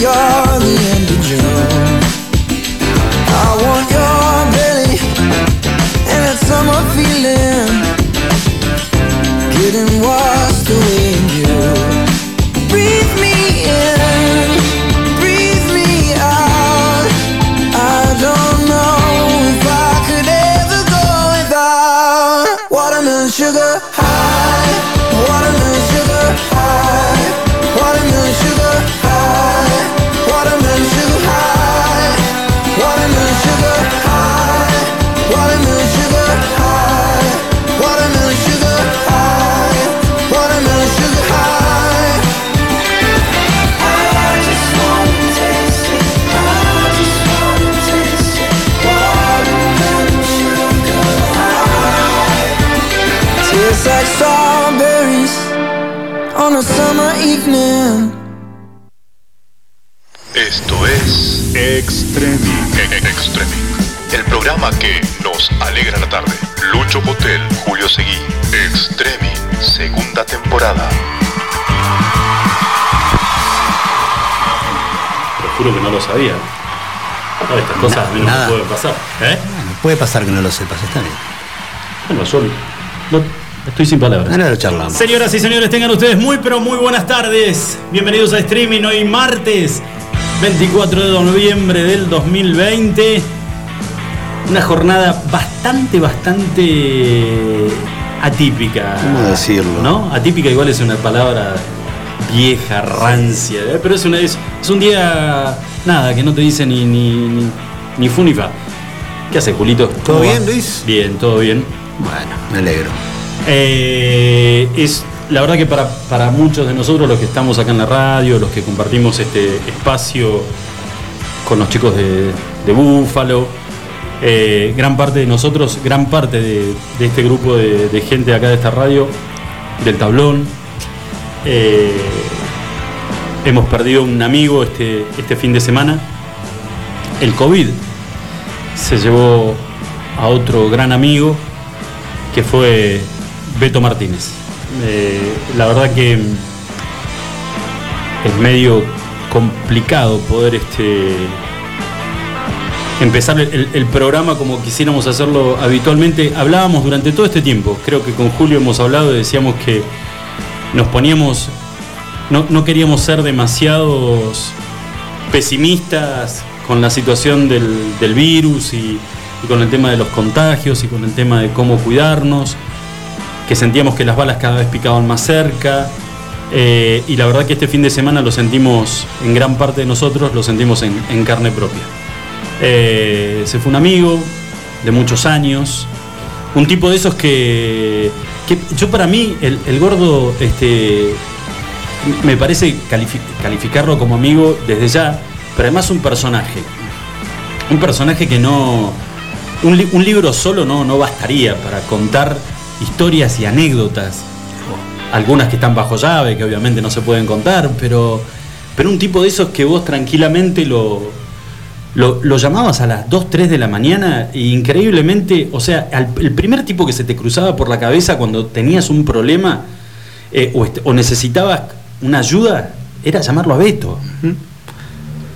your programa que nos alegra la tarde. Lucho Potel, Julio Seguí. Extremi. Segunda temporada. Te juro que no lo sabía. No, estas cosas no pueden pasar. ¿Eh? Bueno, puede pasar que no lo sepas, está bien. Bueno, yo no- estoy sin palabras. Ahora lo charlamos. Señoras y señores, tengan ustedes muy pero muy buenas tardes. Bienvenidos a streaming hoy martes 24 de noviembre del 2020. Una jornada bastante, bastante atípica. ¿Cómo decirlo? ¿No? Atípica igual es una palabra vieja, rancia, ¿eh? pero es, una, es, es un día, nada, que no te dice ni, ni, ni, ni fu ni fa. ¿Qué hace, Julito? ¿Todo ¿Cómo bien? Luis? Bien, todo bien. Bueno, me alegro. Eh, es la verdad que para, para muchos de nosotros, los que estamos acá en la radio, los que compartimos este espacio con los chicos de, de Búfalo, eh, gran parte de nosotros, gran parte de, este grupo de, de gente acá de esta radio, del tablón, eh, hemos perdido un amigo este, este fin de semana. El COVID se llevó a otro gran amigo que fue Beto Martínez. Eh, la verdad que es medio complicado poder este, empezar el, programa como quisiéramos hacerlo habitualmente. Hablábamos durante todo este tiempo, creo que con Julio hemos hablado y decíamos que nos poníamos, no, queríamos ser demasiados pesimistas con la situación del, virus y, con el tema de los contagios y con el tema de cómo cuidarnos, que sentíamos que las balas cada vez picaban más cerca. eh, y la verdad que este fin de semana lo sentimos, en gran parte de nosotros, lo sentimos en, en carne propia. Eh, se fue un amigo de muchos años, un tipo de esos que, yo para mí, el, gordo, este, me parece califi- calificarlo como amigo desde ya, pero además un personaje. Un personaje que no. Un, un libro solo no, no bastaría para contar historias y anécdotas. Algunas que están bajo llave, que obviamente no se pueden contar, pero, pero un tipo de esos que vos tranquilamente lo, lo, lo llamabas a las 2, 3 de la mañana e increíblemente, o sea, al- el primer tipo que se te cruzaba por la cabeza cuando tenías un problema eh, o, necesitabas una ayuda era llamarlo a Beto.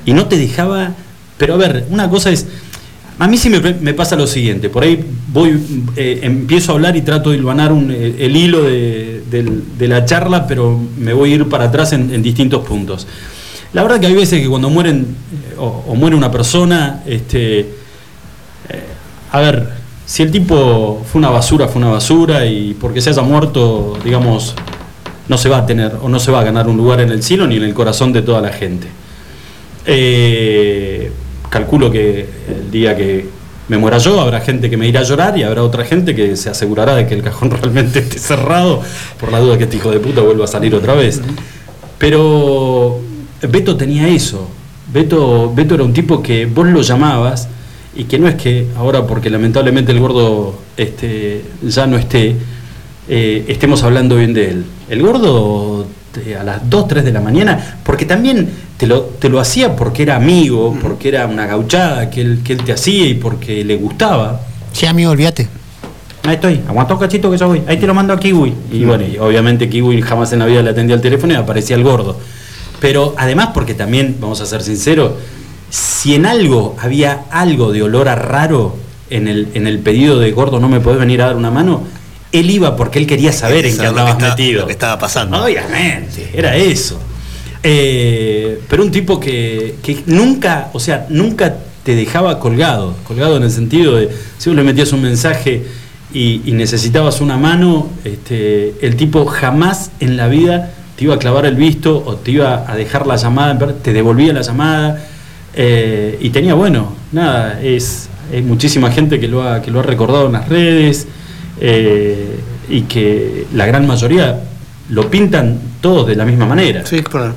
Y no te dejaba... Pero a ver, una cosa es... A mí sí me, me pasa lo siguiente, por ahí voy, eh, empiezo a hablar y trato de hilvanar un, eh, el hilo de, la charla, pero me voy a ir para atrás en, en distintos puntos. La verdad que hay veces que cuando mueren eh, o, o muere una persona, este, eh, a ver, si el tipo fue una basura, fue una basura y porque se haya muerto, digamos, no se va a tener o no se va a ganar un lugar en el cielo ni en el corazón de toda la gente. Eh, calculo que el día que me muera yo habrá gente que me irá a llorar y habrá otra gente que se asegurará de que el cajón realmente esté cerrado por la duda que este hijo de puta vuelva a salir otra vez. Pero Beto tenía eso. Beto, Beto era un tipo que vos lo llamabas y que no es que ahora porque lamentablemente el gordo este, ya no esté, eh, estemos hablando bien de él. El gordo te- a las 2, 3 de la mañana, porque también te lo, te lo hacía porque era amigo, porque era una gauchada que él, que él te hacía y porque le gustaba. Sí, amigo, olvídate. ahí estoy, aguantó cachito que yo voy, ahí te lo mando a Kiwi. Y bueno, y obviamente Kiwi jamás en la vida le atendía al teléfono y aparecía el gordo. Pero además, porque también, vamos a ser sinceros, si en algo había algo de olor a raro en el, en el pedido de gordo, no me podés venir a dar una mano, él iba porque él quería saber en qué que andabas metido. lo que estaba pasando. Obviamente, era eso. Eh, pero un tipo que, que nunca, o sea, nunca te dejaba colgado, colgado en el sentido de, si vos le metías un mensaje y, y necesitabas una mano, este, el tipo jamás en la vida te iba a clavar el visto o te iba a dejar la llamada, te devolvía la llamada. eh, y tenía, bueno, nada, es, hay muchísima gente que lo ha, que lo ha recordado en las redes eh, y que la gran mayoría lo pintan todos de la misma manera. Sí, claro.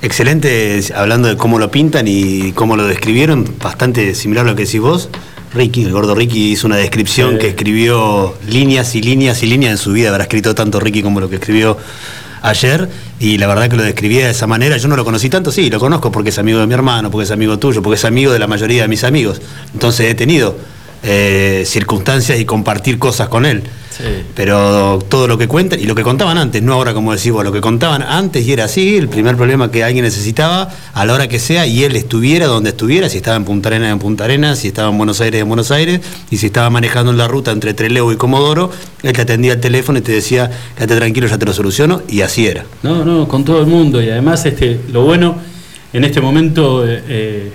Excelente, hablando de cómo lo pintan y cómo lo describieron, bastante similar a lo que decís vos. Ricky, el gordo Ricky hizo una descripción que escribió líneas y líneas y líneas en su vida, habrá escrito tanto Ricky como lo que escribió ayer, y la verdad que lo describía de esa manera, yo no lo conocí tanto, sí, lo conozco porque es amigo de mi hermano, porque es amigo tuyo, porque es amigo de la mayoría de mis amigos, entonces he tenido eh, circunstancias y compartir cosas con él. Sí. Pero todo lo que cuentan, y lo que contaban antes, no ahora como decís vos, lo que contaban antes y era así, el primer problema que alguien necesitaba, a la hora que sea, y él estuviera donde estuviera, si estaba en Punta Arenas, en Punta Arenas, si estaba en Buenos Aires, en Buenos Aires, y si estaba manejando en la ruta entre Trelew y Comodoro, él te atendía el teléfono y te decía, quédate tranquilo, ya te lo soluciono, y así era. No, no, con todo el mundo. Y además, este, lo bueno, en este momento, eh, eh,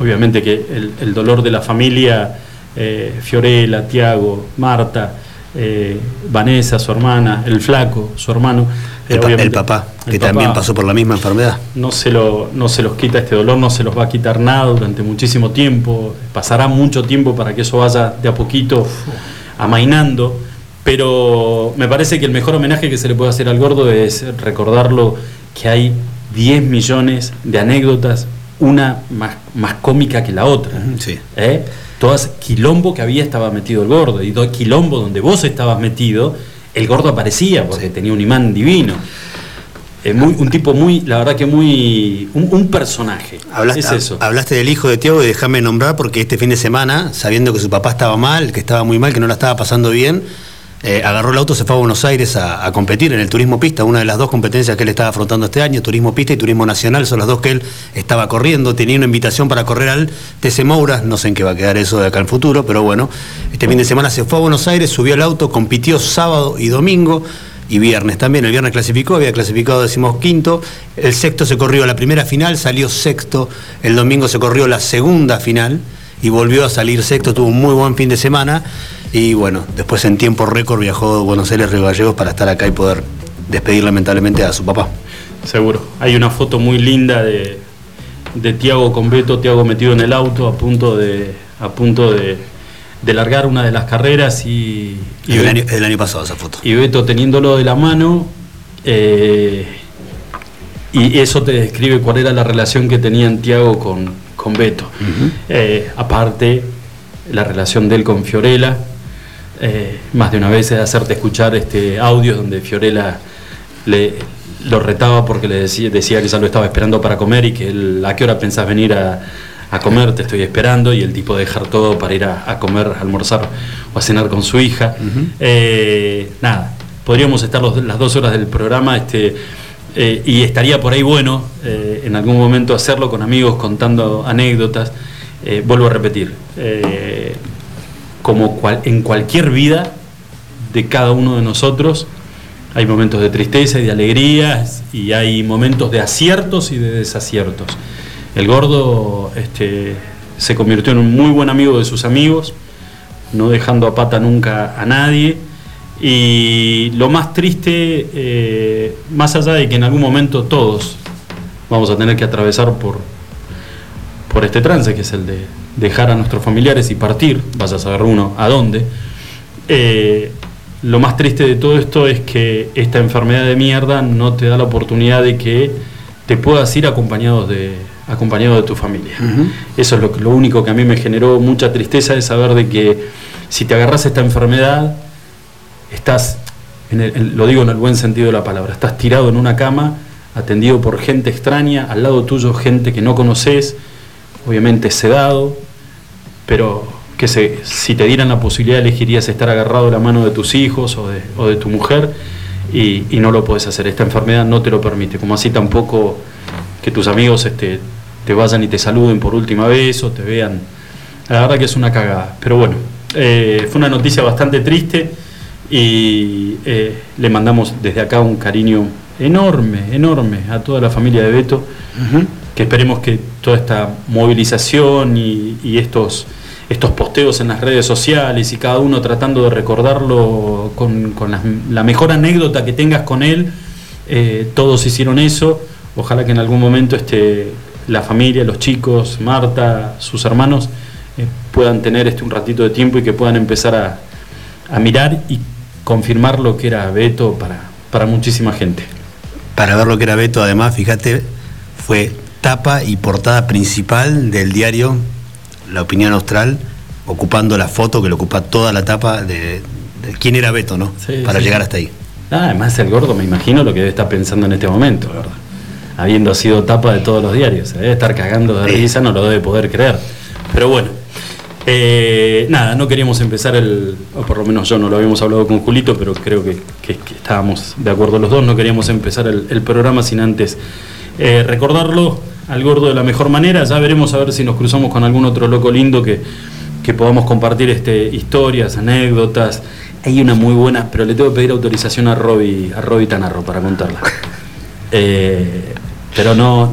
obviamente que el, el dolor de la familia, eh, Fiorella, Tiago, Marta, eh, Vanessa, su hermana, el flaco, su hermano. eh, El, pa- obviamente, el papá, el que papá también pasó por la misma enfermedad. No se, lo, no se los quita este dolor, no se los va a quitar nada durante muchísimo tiempo. Pasará mucho tiempo para que eso vaya de a poquito amainando. Pero me parece que el mejor homenaje que se le puede hacer al gordo es recordarlo que hay 10 millones de anécdotas, una más, más cómica que la otra. Sí. ¿eh? Todas quilombo que había estaba metido el gordo, y todo quilombo donde vos estabas metido, el gordo aparecía porque tenía un imán divino. Es muy, un tipo muy, la verdad que muy. un, un personaje. Hablaste, es eso. hablaste del hijo de Tiago y déjame nombrar porque este fin de semana, sabiendo que su papá estaba mal, que estaba muy mal, que no la estaba pasando bien, eh, agarró el auto, se fue a Buenos Aires a, competir en el turismo pista, una de las dos competencias que él estaba afrontando este año, turismo pista y turismo nacional, son las dos que él estaba corriendo, tenía una invitación para correr al TC Moura, no sé en qué va a quedar eso de acá en futuro, pero bueno, este fin de semana se fue a Buenos Aires, subió al auto, compitió sábado y domingo, y viernes también. El viernes clasificó, había clasificado decimos quinto. El sexto se corrió la primera final, salió sexto. El domingo se corrió la segunda final y volvió a salir sexto. Tuvo un muy buen fin de semana. Y bueno, después en tiempo récord viajó de Buenos Aires, Río Gallegos para estar acá y poder despedir lamentablemente a su papá. Seguro. Hay una foto muy linda de, de Tiago con Beto, Tiago metido en el auto a punto de, a punto de, de largar una de las carreras y, y, el, año, el año pasado esa foto. y Beto teniéndolo de la mano. eh, y eso te describe cuál era la relación que tenían Tiago con, con Beto. Eh, aparte, la relación de él con Fiorella. Eh, más de una vez de hacerte escuchar este audio donde Fiorella le, lo retaba porque le decía, decía que ya lo estaba esperando para comer y que él, a qué hora pensás venir a, a comer, te estoy esperando, y el tipo dejar todo para ir a, a comer, a almorzar o a cenar con su hija. Eh, nada, podríamos estar los- las dos horas del programa este, eh, y estaría por ahí bueno eh, en algún momento hacerlo con amigos contando anécdotas. Vuelvo a repetir, como en cualquier vida de cada uno de nosotros, hay momentos de tristeza y de alegrías y hay momentos de aciertos y de desaciertos. El gordo este, se convirtió en un muy buen amigo de sus amigos, no dejando a pata nunca a nadie. Y lo más triste, eh, más allá de que en algún momento todos vamos a tener que atravesar por, por este trance, que es el de dejar a nuestros familiares y partir, vaya a saber uno a dónde, eh, lo más triste de todo esto es que esta enfermedad de mierda no te da la oportunidad de que te puedas ir acompañado de, acompañado de tu familia. Eso es lo, único que a mí me generó mucha tristeza de saber de que si te agarras esta enfermedad, estás, en el- en- lo digo en el buen sentido de la palabra, estás tirado en una cama, atendido por gente extraña, al lado tuyo gente que no conoces, obviamente sedado, pero que se, si te dieran la posibilidad elegirías estar agarrado de la mano de tus hijos o de, tu mujer y, y no lo puedes hacer. Esta enfermedad no te lo permite, como así tampoco que tus amigos este, te vayan y te saluden por última vez o te vean. La verdad que es una cagada. Pero bueno, eh, fue una noticia bastante triste y eh, le mandamos desde acá un cariño enorme, enorme a toda la familia de Beto, que esperemos que toda esta movilización y, estos, estos posteos en las redes sociales y cada uno tratando de recordarlo con, la mejor anécdota que tengas con él, eh, todos hicieron eso. Ojalá que en algún momento este, la familia, los chicos, Marta, sus hermanos, eh, puedan tener este un ratito de tiempo y que puedan empezar a, a mirar y confirmar lo que era Beto para, para muchísima gente. Para ver lo que era Beto, además, fíjate, fue tapa y portada principal del diario La Opinión Austral, ocupando la foto que le ocupa toda la tapa de, de quién era Beto, ¿no? Sí, Para sí. llegar hasta ahí. Ah, además el gordo me imagino lo que debe estar pensando en este momento, ¿verdad? Habiendo sido tapa de todos los diarios. Se debe estar cagando de risa, no lo debe poder creer. Pero bueno. eh, nada, no queríamos empezar el, o por lo menos yo no lo habíamos hablado con Julito, pero creo que, que- que estábamos de acuerdo los dos, no queríamos empezar el, el programa sin antes eh, recordarlo al gordo de la mejor manera, ya veremos a ver si nos cruzamos con algún otro loco lindo que, que podamos compartir este, historias, anécdotas. Hay una muy buena, pero le tengo que pedir autorización a Roby, a Roby Tanarro para contarla. Eh, pero no,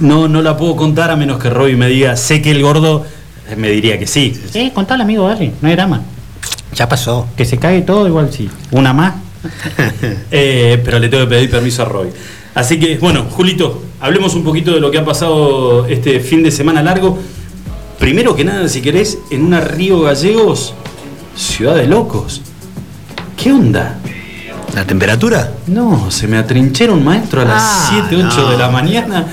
no, no, la puedo contar a menos que Roby me diga, sé que el gordo eh, me diría que sí. Sí, contale, amigo, dale, no hay drama. Ya pasó. Que se cague todo, igual sí. Una más. Eh, pero le tengo que pedir permiso a Roy. Así que, bueno, Julito, hablemos un poquito de lo que ha pasado este fin de semana largo. Primero que nada, si querés, en una Río Gallegos, ciudad de locos. ¿Qué onda? ¿La temperatura? No, se me atrinchera un maestro a las Ah, 7, 8 no. de la mañana.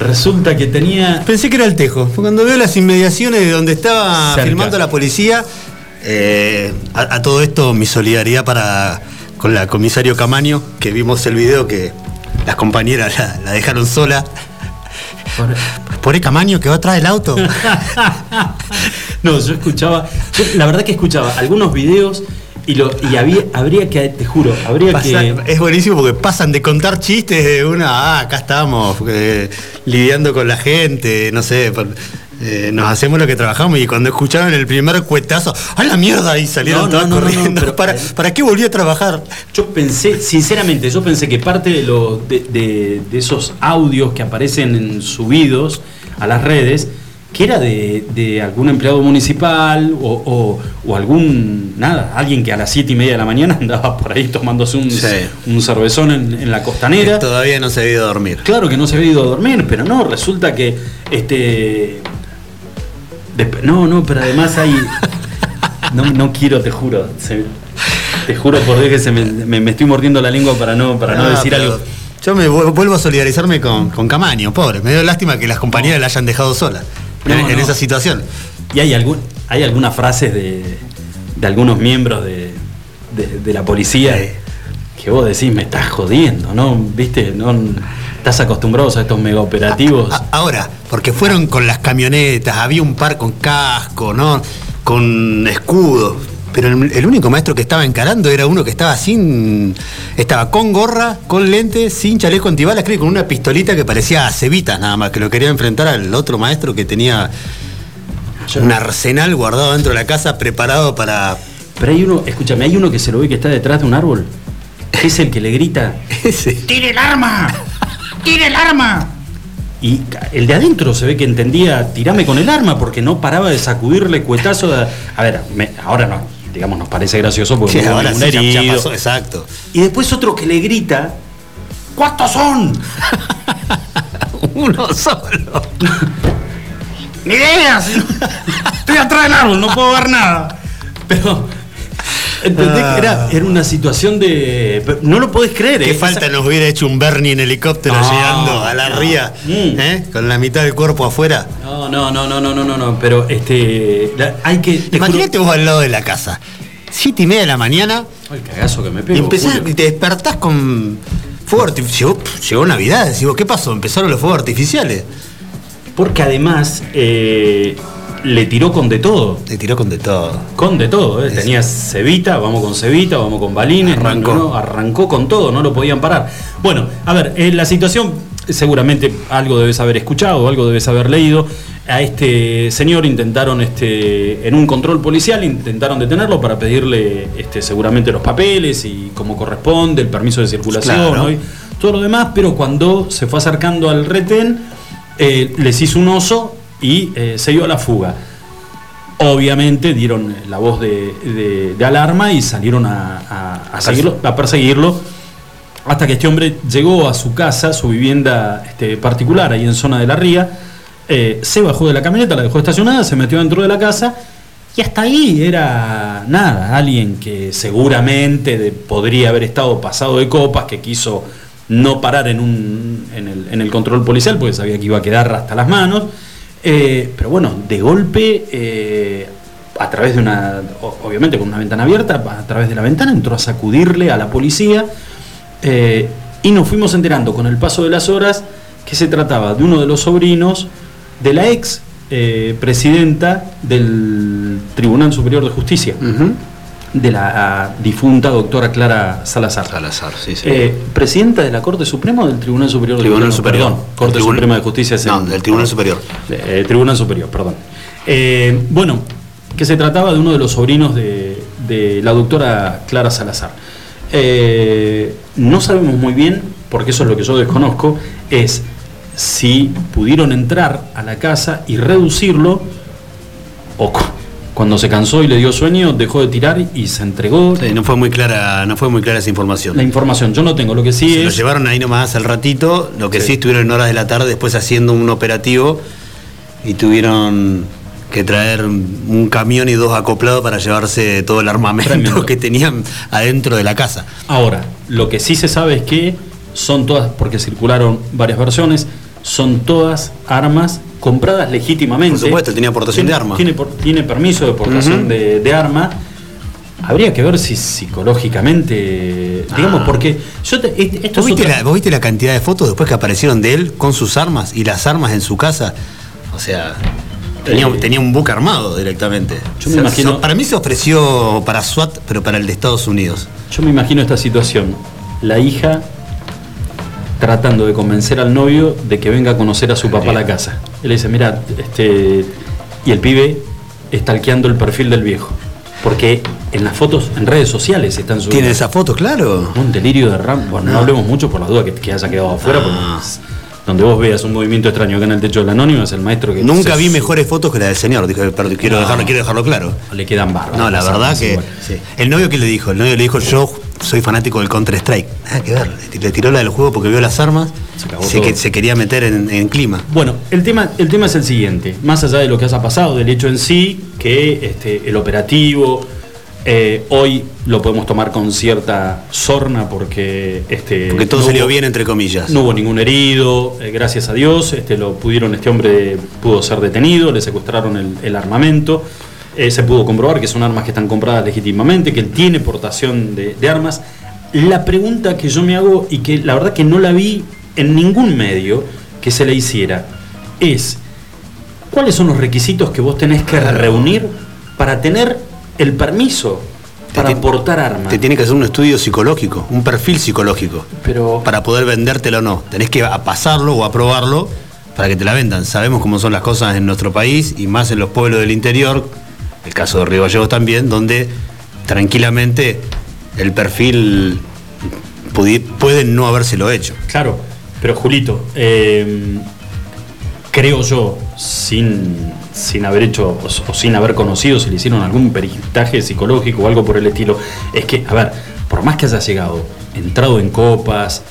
Resulta que tenía. Pensé que era el Tejo. Fue Cuando veo las inmediaciones de donde estaba Cerca. filmando la policía, eh, a, a todo esto mi solidaridad para con la comisario Camaño, que vimos el video que las compañeras la, la dejaron sola. Por Camaño que va atrás del auto. No, yo escuchaba. yo la verdad que escuchaba algunos videos y, lo, y había, habría que, te juro, habría que. Es buenísimo porque pasan de contar chistes de una, ah, acá estamos, eh, lidiando con la gente, no sé, por- eh, nos hacemos lo que trabajamos y cuando escucharon el primer cuetazo, ¡a la mierda! Y salieron No, todos no, no, no, corriendo. pero- ¿Para, ¿Para qué volví a trabajar? Yo pensé, sinceramente, yo pensé que parte de, lo, de, de- de esos audios que aparecen en subidos a las redes, que era de, de algún empleado municipal o, o- o algún, nada, alguien que a las siete y media de la mañana andaba por ahí tomándose un, Sí. un cervezón en, en la Que costanera. todavía no se había ido a dormir. Claro que no se había ido a dormir, pero no, resulta que este. No, no, pero además hay. No, no quiero, te juro. se- te juro por Dios que se me, me- me estoy mordiendo la lengua para no, para no decir algo. Yo me vu- vuelvo a solidarizarme con, con Camaño, pobre. Me dio lástima que las compañeras la hayan dejado sola en, esa situación. Y hay, algún, hay algunas frases de, de algunos miembros de, de- de la policía Sí. que vos decís, me estás jodiendo, ¿no? ¿Viste? No, estás acostumbrados a estos mega operativos. A- ahora, porque fueron con las camionetas, había un par con casco, ¿no? Con escudo. Pero el, el único maestro que estaba encarando era uno que estaba sin. Estaba con gorra, con lente, sin chaleco antibalas, creo, que con una pistolita que parecía a cebitas nada más, que lo quería enfrentar al otro maestro que tenía un arsenal guardado dentro de la casa preparado para. Pero hay uno, escúchame, hay uno que se lo ve que está detrás de un árbol. Es el que le grita, Ese. ¡Tire el arma! ¡Tire el arma! Y el de adentro se ve que entendía, tirame con el arma, porque no paraba de sacudirle cuetazo. de- a ver, me- ahora no, digamos, nos parece gracioso porque Sí, no hubo ahora sí, ya- ya pasó, exacto. Y después otro que le grita, ¿cuántos son? Uno solo. ¡Ni idea! si no- Estoy atrás del árbol, no puedo ver nada. Pero, ¿entendés que era, era una situación de... No lo podés creer, Qué ¿eh? falta Esa- nos hubiera hecho un Bernie en helicóptero No, llegando a la no. ría, Mm. ¿eh? con la mitad del cuerpo afuera. No, no, no, no, no, no, no, no, pero este... la- hay que... juro- Imagínate vos al lado de la casa, siete y media de la mañana, Ay, cagazo que me y pego, empezás y te despertás con fuego artificial. Llegó, llegó Navidad, decís vos, ¿qué pasó? Empezaron los fuegos artificiales. Porque además, eh, le tiró con de todo. Le tiró con de todo. Con de todo, ¿eh? Tenía Cevita, vamos con Cevita, vamos con Balines, Arrancó. no, no, arrancó con todo, no lo podían parar. Bueno, a ver, eh, la situación, seguramente algo debes haber escuchado, algo debes haber leído. A este señor intentaron, este, en un control policial, intentaron detenerlo para pedirle este, seguramente los papeles y como corresponde, el permiso de circulación Claro. ¿no? y todo lo demás, pero cuando se fue acercando al retén, eh, les hizo un oso y eh, se dio a la fuga. Obviamente dieron la voz de, de- de alarma y salieron a, a- a seguirlo, a perseguirlo hasta que este hombre llegó a su casa, su vivienda este, particular ahí en zona de la Ría, eh, se bajó de la camioneta, la dejó estacionada, se metió dentro de la casa y hasta ahí era nada, alguien que seguramente de- podría haber estado pasado de copas, que quiso no parar en, un, en, el, en el control policial porque sabía que iba a quedar hasta las manos. Eh, pero bueno, de golpe, eh, a través de una, obviamente con una ventana abierta, a través de la ventana entró a sacudirle a la policía eh, y nos fuimos enterando con el paso de las horas que se trataba de uno de los sobrinos de la ex presidenta del Tribunal Superior de Justicia. De la ah, difunta doctora Clara Salazar. Salazar, sí, sí. Eh, presidenta de la Corte Suprema o del Tribunal Superior de Tribunal Justicia? Superior. Perdón, Corte Tribunal- Suprema de Justicia es No, el- del Tribunal Superior. eh, Tribunal Superior, perdón. Eh, bueno, que se trataba de uno de los sobrinos de, de la doctora Clara Salazar. No sabemos muy bien, porque eso es lo que yo desconozco, es si pudieron entrar a la casa y reducirlo, o cuando se cansó y le dio sueño, dejó de tirar y se entregó Sí, no fue muy clara, no fue muy clara esa información. la información. Yo no tengo, lo que sí Se lo es... llevaron ahí nomás al ratito, lo que sí. Sí. estuvieron en horas de la tarde después haciendo un operativo y tuvieron que traer un camión y dos acoplados para llevarse todo el armamento Tremendo. que tenían adentro de la casa. Ahora, lo que sí se sabe es que son todas, porque circularon varias versiones, son todas armas compradas legítimamente. Por supuesto, tenía portación Tiene- de arma. Tiene, permiso de portación Ujú. de, de arma. Habría que ver si psicológicamente, digamos, Ah. porque yo te- est- esto ¿Vos viste, otra- la, vos viste la cantidad de fotos después que aparecieron de él con sus armas y las armas en su casa? O sea, tenía, Eh, tenía un buque armado directamente. yo me O sea, imagino- so- para mí se ofreció para SWAT, pero para el de Estados Unidos. Yo me imagino esta situación. La hija tratando de convencer al novio de que venga a conocer a su papá a la casa. Él le dice, mira, este. Y el pibe estalqueando el perfil del viejo. Porque en las fotos, en redes sociales están subiendo. ¿Tiene esa foto, claro? Un delirio de RAM. Bueno, no, No. hablemos mucho por la duda que, que haya quedado afuera. porque Ah. Donde vos veas un movimiento extraño acá en el techo del anónimo es el maestro que. Nunca se vi mejores fotos que la del señor, dijo, pero quiero, No. dejarlo, quiero dejarlo claro. Le quedan bárbaros. No, la verdad que. igual. El novio que le dijo, el novio le dijo, yo soy fanático del Counter Strike. Nada que ver, le- tiró la del juego porque vio las armas, Se cagó se, se quería meter en, en clima. Bueno, el tema, el tema es el siguiente, más allá de lo que haya pasado, del hecho en sí, que este, el operativo eh, hoy lo podemos tomar con cierta sorna porque este, Porque todo no salió hubo- bien, entre comillas. No hubo ningún herido, eh, gracias a Dios, este, lo pudieron, este hombre pudo ser detenido, le secuestraron el, el armamento, eh, se pudo comprobar que son armas que están compradas legítimamente, que él tiene portación de, de armas. La pregunta que yo me hago y que la verdad que no la vi en ningún medio que se le hiciera es, ¿cuáles son los requisitos que vos tenés que reunir para tener el permiso para Te- portar armas? Te tiene que hacer un estudio psicológico, un perfil psicológico, Pero para poder vendértelo o no. Tenés que pasarlo o aprobarlo para que te la vendan. Sabemos cómo son las cosas en nuestro país y más en los pueblos del interior, el caso de Río Gallegos también, donde tranquilamente el perfil puede no habérselo hecho. Claro, pero Julito, eh, creo yo, sin, sin haber hecho o, o sin haber conocido si le hicieron algún peritaje psicológico o algo por el estilo, es que, a ver, por más que haya llegado, entrado en copas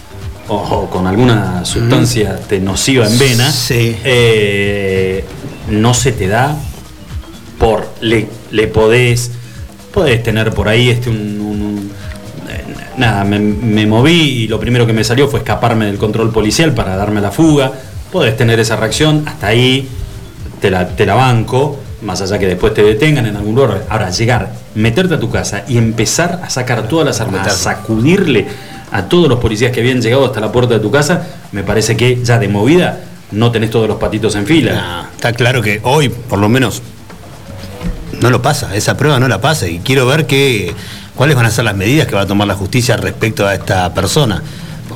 o, con alguna sustancia te nociva en vena, Sí. eh, no se te da por le, le podés podés tener por ahí este un, un- un- eh, nada me, me moví y lo primero que me salió fue escaparme del control policial para darme la fuga podés tener esa reacción hasta ahí te la, te la banco más allá que después te detengan en algún lugar ahora llegar meterte a tu casa y empezar a sacar todas las armas a sacudirle a todos los policías que habían llegado hasta la puerta de tu casa me parece que ya de movida no tenés todos los patitos en fila Nah, está claro que hoy, por lo menos no lo pasa, esa prueba no la pasa y quiero ver qué, cuáles van a ser las medidas que va a tomar la justicia respecto a esta persona.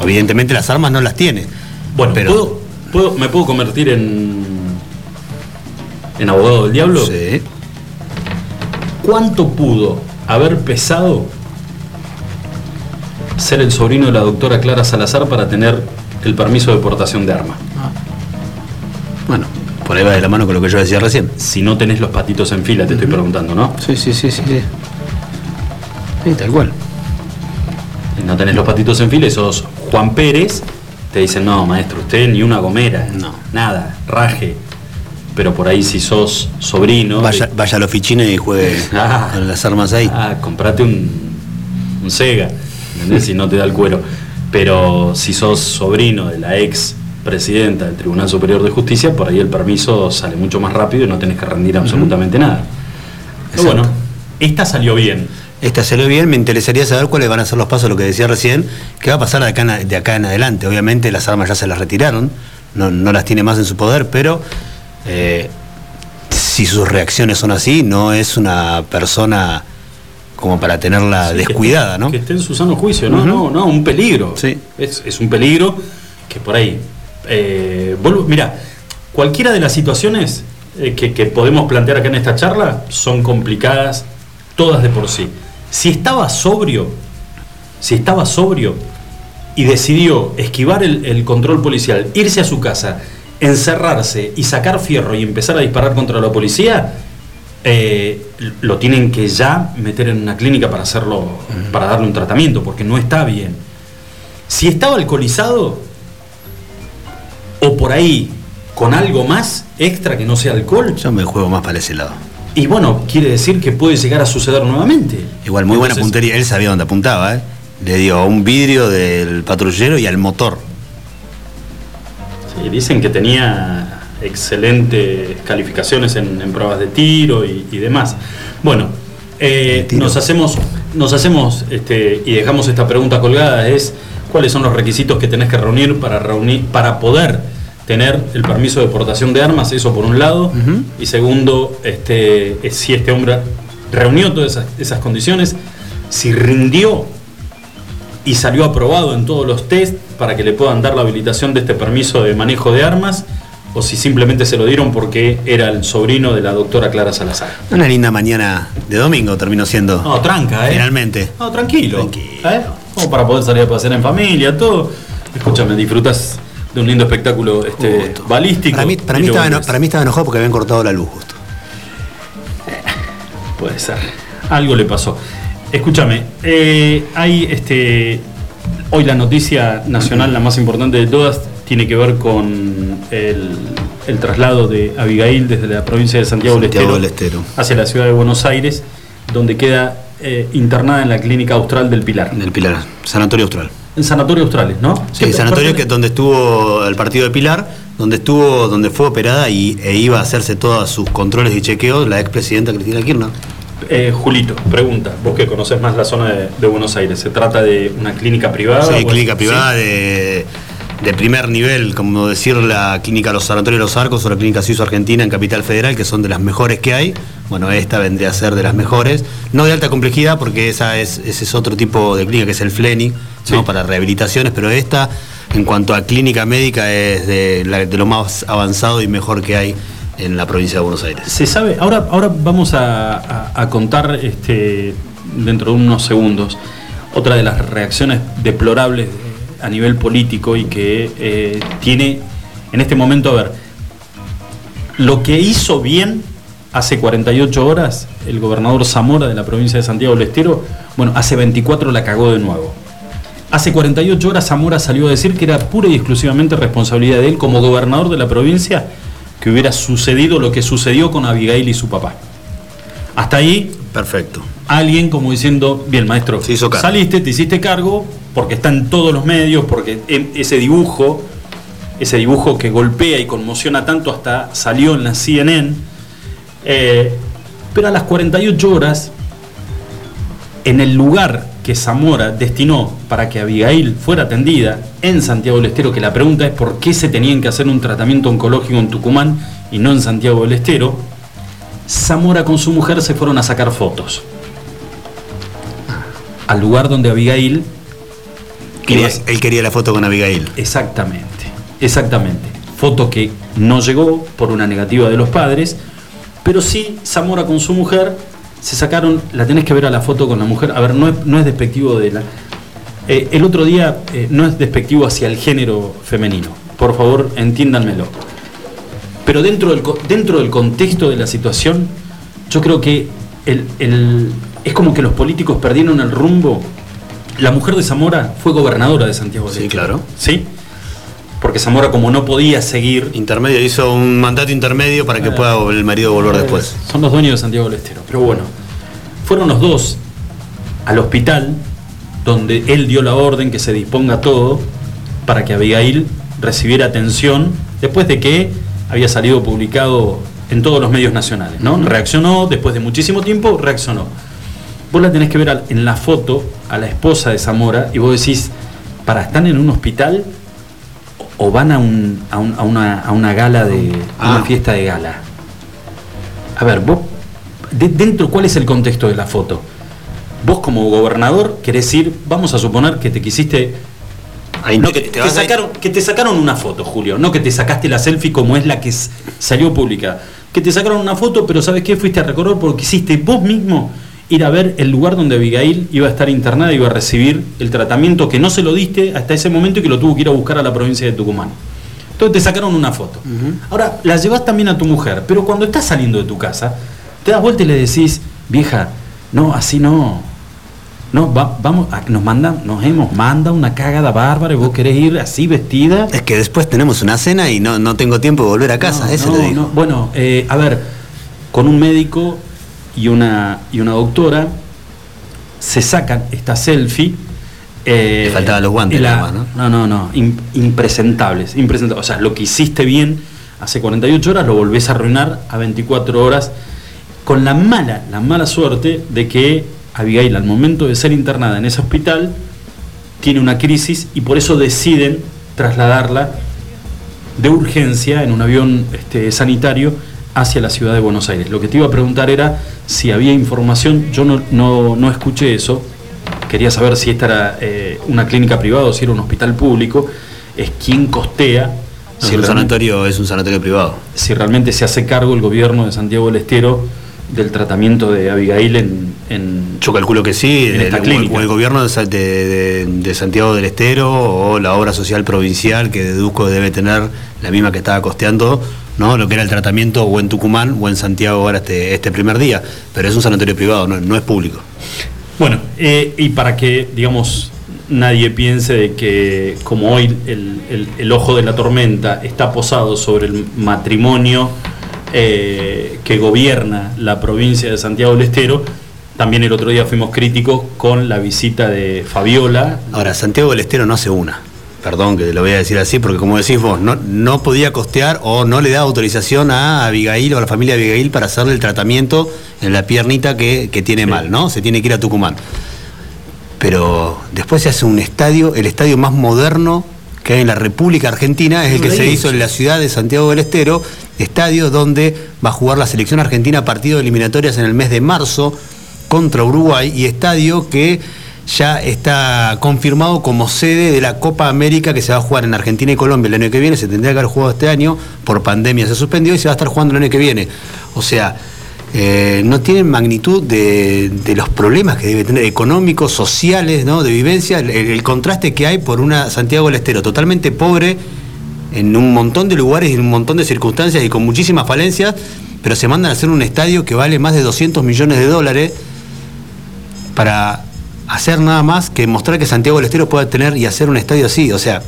Evidentemente las armas no las tiene. Bueno, pero ¿puedo, puedo- me puedo convertir en, en abogado del diablo? Sí. ¿Cuánto pudo haber pesado ser el sobrino de la doctora Clara Salazar para tener el permiso de portación de arma? Bueno, por ahí va de la mano con lo que yo decía recién. Si no tenés los patitos en fila, te estoy preguntando, ¿no? Sí, sí, sí, sí. Sí, Sí, tal cual. Si no tenés los patitos en fila y sos Juan Pérez, te dicen, no, maestro, usted ni una gomera. No. Nada, raje. Pero por ahí si sos sobrino... Vaya, de- vaya a la oficina y juegue Ah. con las armas ahí. Ah, comprate un, un Sega, ¿entendés? Si no te da el cuero. Pero si sos sobrino de la ex presidenta del Tribunal Superior de Justicia, por ahí el permiso sale mucho más rápido y no tenés que rendir absolutamente nada. Pero Exacto. bueno, esta salió bien. Esta salió bien, me interesaría saber cuáles van a ser los pasos, lo que decía recién, qué va a pasar de acá en, de acá en adelante. Obviamente las armas ya se las retiraron, no, no las tiene más en su poder, pero eh, si sus reacciones son así, no es una persona como para tenerla Sí, que descuidada, esté- ¿no? Que esté en su sano juicio, no, no, no, un peligro. Sí. Es, es un peligro que por ahí. Eh, mira, cualquiera de las situaciones eh, que, que podemos plantear acá en esta charla son complicadas, todas de por sí. Si estaba sobrio, si estaba sobrio y decidió esquivar el, el control policial, irse a su casa, encerrarse y sacar fierro y empezar a disparar contra la policía, eh, lo tienen que ya meter en una clínica para hacerlo, para darle un tratamiento, porque no está bien. Si estaba alcoholizado, o por ahí con algo más extra que no sea alcohol, Yo me juego más para ese lado. Y bueno, quiere decir que puede llegar a suceder nuevamente. Igual, muy buena puntería, él sabía dónde apuntaba, ¿eh? Le dio a un vidrio del patrullero y al motor. Sí, dicen que tenía excelentes calificaciones en, en pruebas de tiro y, y demás. Bueno, eh, nos hacemos, nos hacemos este, y dejamos esta pregunta colgada, es cuáles son los requisitos que tenés que reunir para, reunir, para poder tener el permiso de portación de armas, eso por un lado, y segundo, este, es si este hombre reunió todas esas, esas condiciones, si rindió y salió aprobado en todos los test para que le puedan dar la habilitación de este permiso de manejo de armas o si simplemente se lo dieron porque era el sobrino de la doctora Clara Salazar. Una linda mañana de domingo terminó siendo. No, tranca, ¿eh? Finalmente. No, tranquilo. Tranquilo. ¿eh? Como para poder salir a pasear en familia, todo. Escúchame, disfrutas de un lindo espectáculo este, balístico. Para mí, para, mí estaba, eno- para mí estaba enojado porque habían cortado la luz justo. Puede ser. Algo le pasó. Escúchame, eh, hay este. Hoy la noticia nacional, la más importante de todas, tiene que ver con el, el traslado de Abigail desde la provincia de Santiago, Santiago del del Estero, Estero. hacia la ciudad de Buenos Aires, donde queda eh, internada en la clínica austral del Pilar. Del Pilar, Sanatorio Austral. En Sanatorio Australes, ¿no? Sí, sanatorio que donde estuvo el partido de Pilar, donde estuvo, donde fue operada y, e iba a hacerse todos sus controles y chequeos la expresidenta Cristina Kirchner. Eh, Julito, pregunta, vos que conoces más la zona de, de Buenos Aires, ¿se trata de una clínica privada? Sí, clínica sí? privada de, de primer nivel, como decir la clínica Los Sanatorios de los Arcos o la clínica Suizo Argentina en Capital Federal, que son de las mejores que hay. Bueno, esta vendría a ser de las mejores. No de alta complejidad, porque esa es, ese es otro tipo de clínica, que es el FLENI, Sí. ¿no? para rehabilitaciones, pero esta, en cuanto a clínica médica, es de, la- de lo más avanzado y mejor que hay en la provincia de Buenos Aires. Se sabe, ahora, ahora vamos a, a- a contar este, dentro de unos segundos otra de las reacciones deplorables de- a nivel político y que eh, tiene en este momento, a ver, lo que hizo bien hace 48 horas el gobernador Zamora de la provincia de Santiago del Estero, bueno, hace 24 la cagó de nuevo. Hace 48 horas Zamora salió a decir que era pura y exclusivamente responsabilidad de él como gobernador de la provincia que hubiera sucedido lo que sucedió con Abigail y su papá. Hasta ahí, Perfecto. alguien como diciendo, bien maestro, Se hizo cargo. saliste, te hiciste cargo, porque está en todos los medios, porque em- ese dibujo, ese dibujo que golpea y conmociona tanto hasta salió en la CNN, eh, pero a las 48 horas, en el lugar que Zamora destinó para que Abigail fuera atendida en Santiago del Estero, que la pregunta es por qué se tenían que hacer un tratamiento oncológico en Tucumán y no en Santiago del Estero, Zamora con su mujer se fueron a sacar fotos. Al lugar donde Abigail Quería- él quería la foto con Abigail. Exactamente, exactamente. Foto que no llegó por una negativa de los padres, pero sí Zamora con su mujer se sacaron, la tenés que ver a la foto con la mujer, a ver, no es, no es despectivo de la... eh, el otro día eh, no es despectivo hacia el género femenino, por favor entiéndanmelo. Pero dentro del, dentro del contexto de la situación, yo creo que el- el- es como que los políticos perdieron el rumbo. La mujer de Zamora fue gobernadora de Santiago del Sí, Estero. claro. ¿Sí? Porque Zamora, como no podía seguir. Intermedio, hizo un mandato intermedio para que pueda el marido volver después. Son los dueños de Santiago del Estero. Pero bueno, fueron los dos al hospital, donde él dio la orden que se disponga todo para que Abigail recibiera atención después de que había salido publicado en todos los medios nacionales. ¿no? Reaccionó, después de muchísimo tiempo, reaccionó. Vos la tenés que ver al- en la foto a la esposa de Zamora y vos decís, para, ¿están en un hospital o van a, un- a un- a una, a una gala de a Ah. una fiesta de gala? A ver, vos, de- dentro, ¿cuál es el contexto de la foto? Vos como gobernador querés ir, vamos a suponer que te quisiste no, que, te sacaron, que te sacaron una foto, Julio, no que te sacaste la selfie como es la que salió pública. Que te sacaron una foto, pero ¿sabes qué? Fuiste a recorrer porque quisiste vos mismo ir a ver el lugar donde Abigail iba a estar internada y iba a recibir el tratamiento que no se lo diste hasta ese momento y que lo tuvo que ir a buscar a la provincia de Tucumán. Entonces te sacaron una foto. Ahora, la llevas también a tu mujer, pero cuando estás saliendo de tu casa, te das vuelta y le decís, vieja, no, así no. No, va- vamos, a- nos mandan, nos hemos manda una cagada bárbara y vos querés ir así vestida. Es que después tenemos una cena y no, no tengo tiempo de volver a casa, No, eso no, le digo. no. Bueno, eh, a ver, con un médico y una, y una doctora se sacan esta selfie. eh, Le faltaban los guantes la- No, no, no, im- impresentables, impresentables. O sea, lo que hiciste bien hace 48 horas lo volvés a arruinar a 24 horas con la mala, la mala suerte de que Abigail al momento de ser internada en ese hospital tiene una crisis y por eso deciden trasladarla de urgencia en un avión este, sanitario hacia la ciudad de Buenos Aires. Lo que te iba a preguntar era si había información, yo no, no, no escuché eso, quería saber si esta era eh, una clínica privada o si era un hospital público, es quién costea, No, si, es un sanatorio, es un sanatorio privado. si realmente se hace cargo el gobierno de Santiago del Estero del tratamiento de Abigail en... en- Yo calculo que sí, En esta clínica. o el gobierno de- de Santiago del Estero o la obra social provincial que deduzco debe tener la misma que estaba costeando, ¿no? Lo que era el tratamiento o en Tucumán o en Santiago ahora este, este primer día, pero es un sanatorio privado, no, no es público. Bueno, eh, y para que, digamos, nadie piense de que como hoy el, el- el ojo de la tormenta está posado sobre el matrimonio eh, que gobierna la provincia de Santiago del Estero, también el otro día fuimos críticos con la visita de Fabiola. Ahora, Santiago del Estero no hace una. Perdón que lo voy a decir así, porque como decís vos, no, no podía costear o no le da autorización a Abigail o a la familia de Abigail para hacerle el tratamiento en la piernita que, que tiene Sí. mal, ¿no? Se tiene que ir a Tucumán. Pero después se hace un estadio, el estadio más moderno que hay en la República Argentina, es el que se hizo en la ciudad de Santiago del Estero, estadio donde va a jugar la selección argentina partido de eliminatorias en el mes de marzo contra Uruguay y estadio que ya está confirmado como sede de la Copa América que se va a jugar en Argentina y Colombia el año que viene, se tendría que haber jugado este año, por pandemia se suspendió y se va a estar jugando el año que viene. O sea, eh, no tienen magnitud de, los problemas que debe tener, económicos, sociales, ¿no? de vivencia, el, el contraste que hay por una Santiago del Estero totalmente pobre en un montón de lugares y en un montón de circunstancias y con muchísimas falencias, pero se mandan a hacer un estadio que vale más de 200 millones de dólares para hacer nada más que mostrar que Santiago del Estero puede tener y hacer un estadio así. O sea,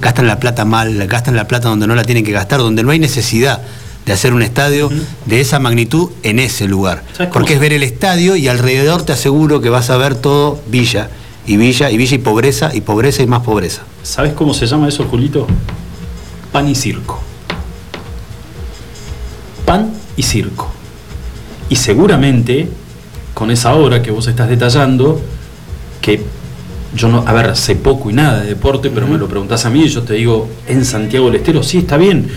gastan la plata mal, gastan la plata donde no la tienen que gastar, donde no hay necesidad de hacer un estadio de esa magnitud en ese lugar. ¿Sabes cómo Porque es ver el estadio y alrededor te aseguro que vas a ver todo villa, y villa, y villa y pobreza, y pobreza y más pobreza. ¿Sabes cómo se llama eso, Julito? Pan y circo. Pan y circo. Y seguramente, con esa obra que vos estás detallando, que yo no, a ver, sé poco y nada de deporte, pero me lo preguntás a mí y yo te digo, en Santiago del Estero, sí, está bien.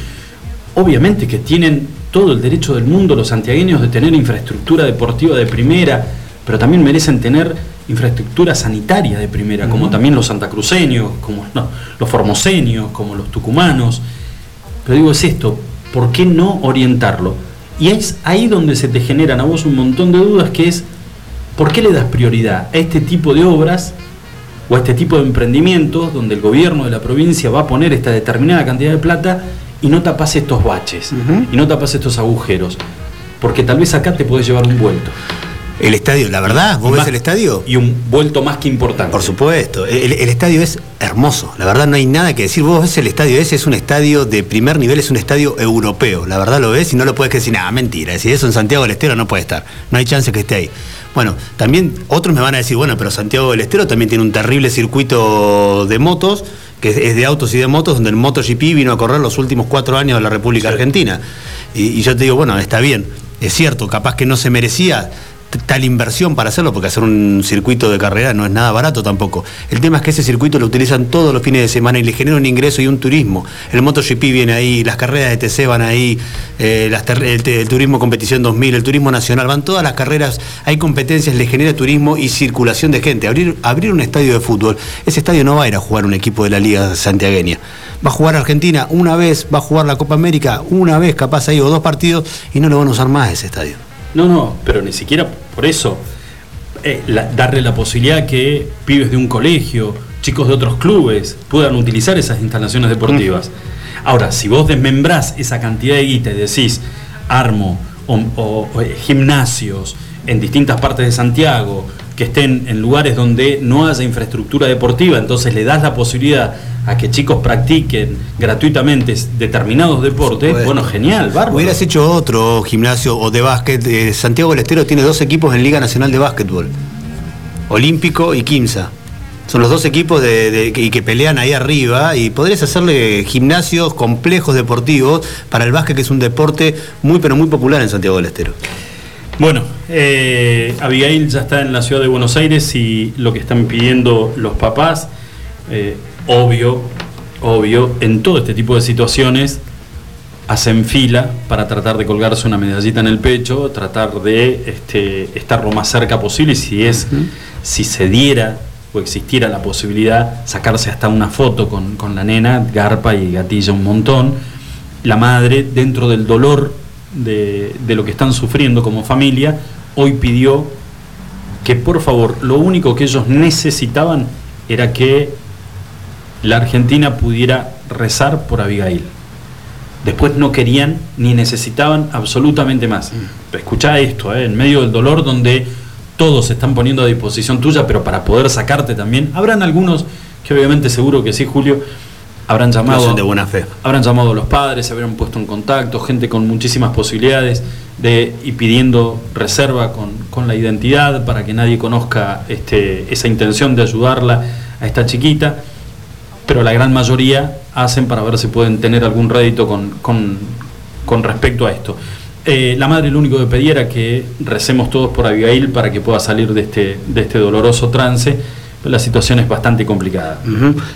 Obviamente que tienen todo el derecho del mundo los santiagueños de tener infraestructura deportiva de primera, pero también merecen tener infraestructura sanitaria de primera, como también los santacruceños, como no, los formoseños, como los tucumanos. Pero digo, es esto, ¿por qué no orientarlo? Y es ahí donde se te generan a vos un montón de dudas, que es, ¿por qué le das prioridad a este tipo de obras o a este tipo de emprendimientos donde el gobierno de la provincia va a poner esta determinada cantidad de plata y no tapas estos baches, y no tapas estos agujeros? Porque tal vez acá te podés llevar un vuelto. El estadio, la verdad, vos ves el estadio. Y un vuelto más que importante. Por supuesto, el, el estadio es hermoso, la verdad no hay nada que decir, vos ves el estadio ese, es un estadio de primer nivel, es un estadio europeo, la verdad lo ves y no lo puedes decir, nada, mentira, si eso en Santiago del Estero no puede estar, no hay chance que esté ahí. Bueno, también otros me van a decir, bueno, pero Santiago del Estero también tiene un terrible circuito de motos, que es- de autos y de motos, donde el MotoGP vino a correr los últimos cuatro años de la República Sí. Argentina. Y, y yo te digo, bueno, está bien, es cierto, capaz que no se merecía tal inversión para hacerlo, porque hacer un circuito de carrera no es nada barato tampoco. El tema es que ese circuito lo utilizan todos los fines de semana y le genera un ingreso y un turismo. El MotoGP viene ahí, las carreras de TC van ahí, eh, el, el turismo competición 2000, el turismo nacional, van todas las carreras, hay competencias, le genera turismo y circulación de gente. Abrir, abrir un estadio de fútbol, ese estadio no va a ir a jugar un equipo de la Liga Santiagueña. Va a jugar Argentina una vez, va a jugar la Copa América una vez, capaz ahí, o dos partidos, y no lo van a usar más ese estadio. No, no, pero ni siquiera por eso. eh, la- darle la posibilidad que pibes de un colegio, chicos de otros clubes, puedan utilizar esas instalaciones deportivas. Ahora, si vos desmembrás esa cantidad de guita y decís armo o, o- o, eh, gimnasios en distintas partes de Santiago, que estén en lugares donde no haya infraestructura deportiva, entonces le das la posibilidad a que chicos practiquen gratuitamente determinados deportes, bueno, genial, bárbaro. Hubieras hecho otro gimnasio o de básquet. eh, Santiago del Estero tiene dos equipos en Liga Nacional de Básquetbol. Olímpico y Quimsa. Son los dos equipos de, de- que, y que pelean ahí arriba y podrías hacerle gimnasios complejos deportivos para el básquet, que es un deporte muy pero muy popular en Santiago del Estero. Bueno, eh, Abigail ya está en la ciudad de Buenos Aires y lo que están pidiendo los papás, eh, obvio, obvio, en todo este tipo de situaciones, hacen fila para tratar de colgarse una medallita en el pecho, tratar de este, estar lo más cerca posible y si es, si se diera o existiera la posibilidad, sacarse hasta una foto con, con la nena, garpa y gatilla un montón. La madre, dentro del dolor de, de lo que están sufriendo como familia, hoy pidió que por favor, lo único que ellos necesitaban era que la Argentina pudiera rezar por Abigail. Después no querían ni necesitaban absolutamente más. Escuchá esto, ¿eh? en medio del dolor donde todos se están poniendo a disposición tuya, pero para poder sacarte también. Habrán algunos que obviamente seguro que sí, Julio, habrán llamado, son de buena fe. habrán llamado a los padres, se habrán puesto en contacto, gente con muchísimas posibilidades de y pidiendo reserva con, con la identidad para que nadie conozca este, esa intención de ayudarla a esta chiquita pero la gran mayoría hacen para ver si pueden tener algún rédito con, con- con respecto a esto. Eh, la madre lo único que pedía era que recemos todos por Abigail para que pueda salir de este, de este doloroso trance, la situación es bastante complicada.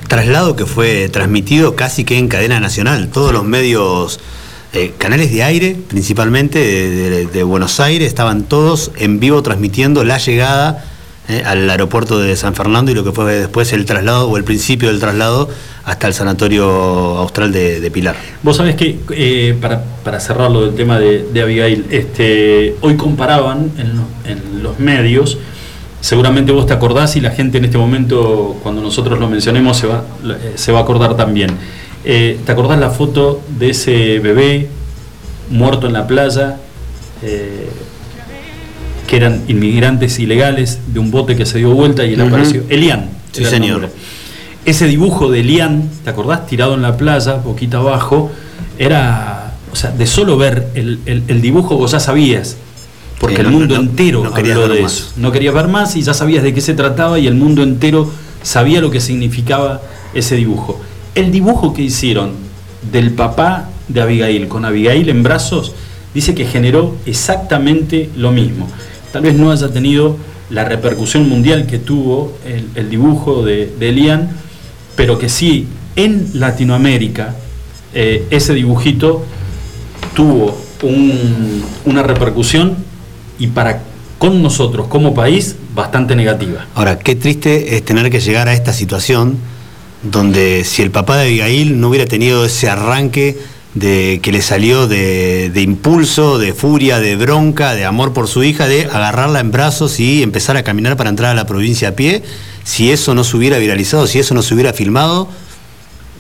Traslado que fue transmitido casi que en cadena nacional. Todos los medios, eh, canales de aire, principalmente de, de- de Buenos Aires, estaban todos en vivo transmitiendo la llegada eh, al aeropuerto de San Fernando y lo que fue después el traslado o el principio del traslado hasta el sanatorio austral de, de Pilar. Vos sabés que, eh, para, para cerrar lo del tema de, Abigail, este, hoy comparaban en, en los medios, seguramente vos te acordás y la gente en este momento, cuando nosotros lo mencionemos, se va, eh, se va a acordar también. Eh, ¿Te acordás la foto de ese bebé muerto en la playa? eh, que eran inmigrantes ilegales de un bote que se dio vuelta y él apareció. Elian. Sí, señor. Ese dibujo de Elian, ¿te acordás? Tirado en la playa, boquita abajo, era, o sea, de solo ver el, el- el dibujo vos ya sabías, porque Sí, el no, mundo no, entero no habló ver de más. eso. No querías ver más y ya sabías de qué se trataba y el mundo entero sabía lo que significaba ese dibujo. El dibujo que hicieron del papá de Abigail con Abigail en brazos dice que generó exactamente lo mismo. Tal vez no haya tenido la repercusión mundial que tuvo el, el dibujo de, de Elian, pero que sí en Latinoamérica eh, ese dibujito tuvo un- una repercusión y para con nosotros como país bastante negativa. Ahora, qué triste es tener que llegar a esta situación donde si el papá de Abigail no hubiera tenido ese arranque de que le salió de, de impulso, de furia, de bronca, de amor por su hija, de agarrarla en brazos y empezar a caminar para entrar a la provincia a pie, si eso no se hubiera viralizado, si eso no se hubiera filmado,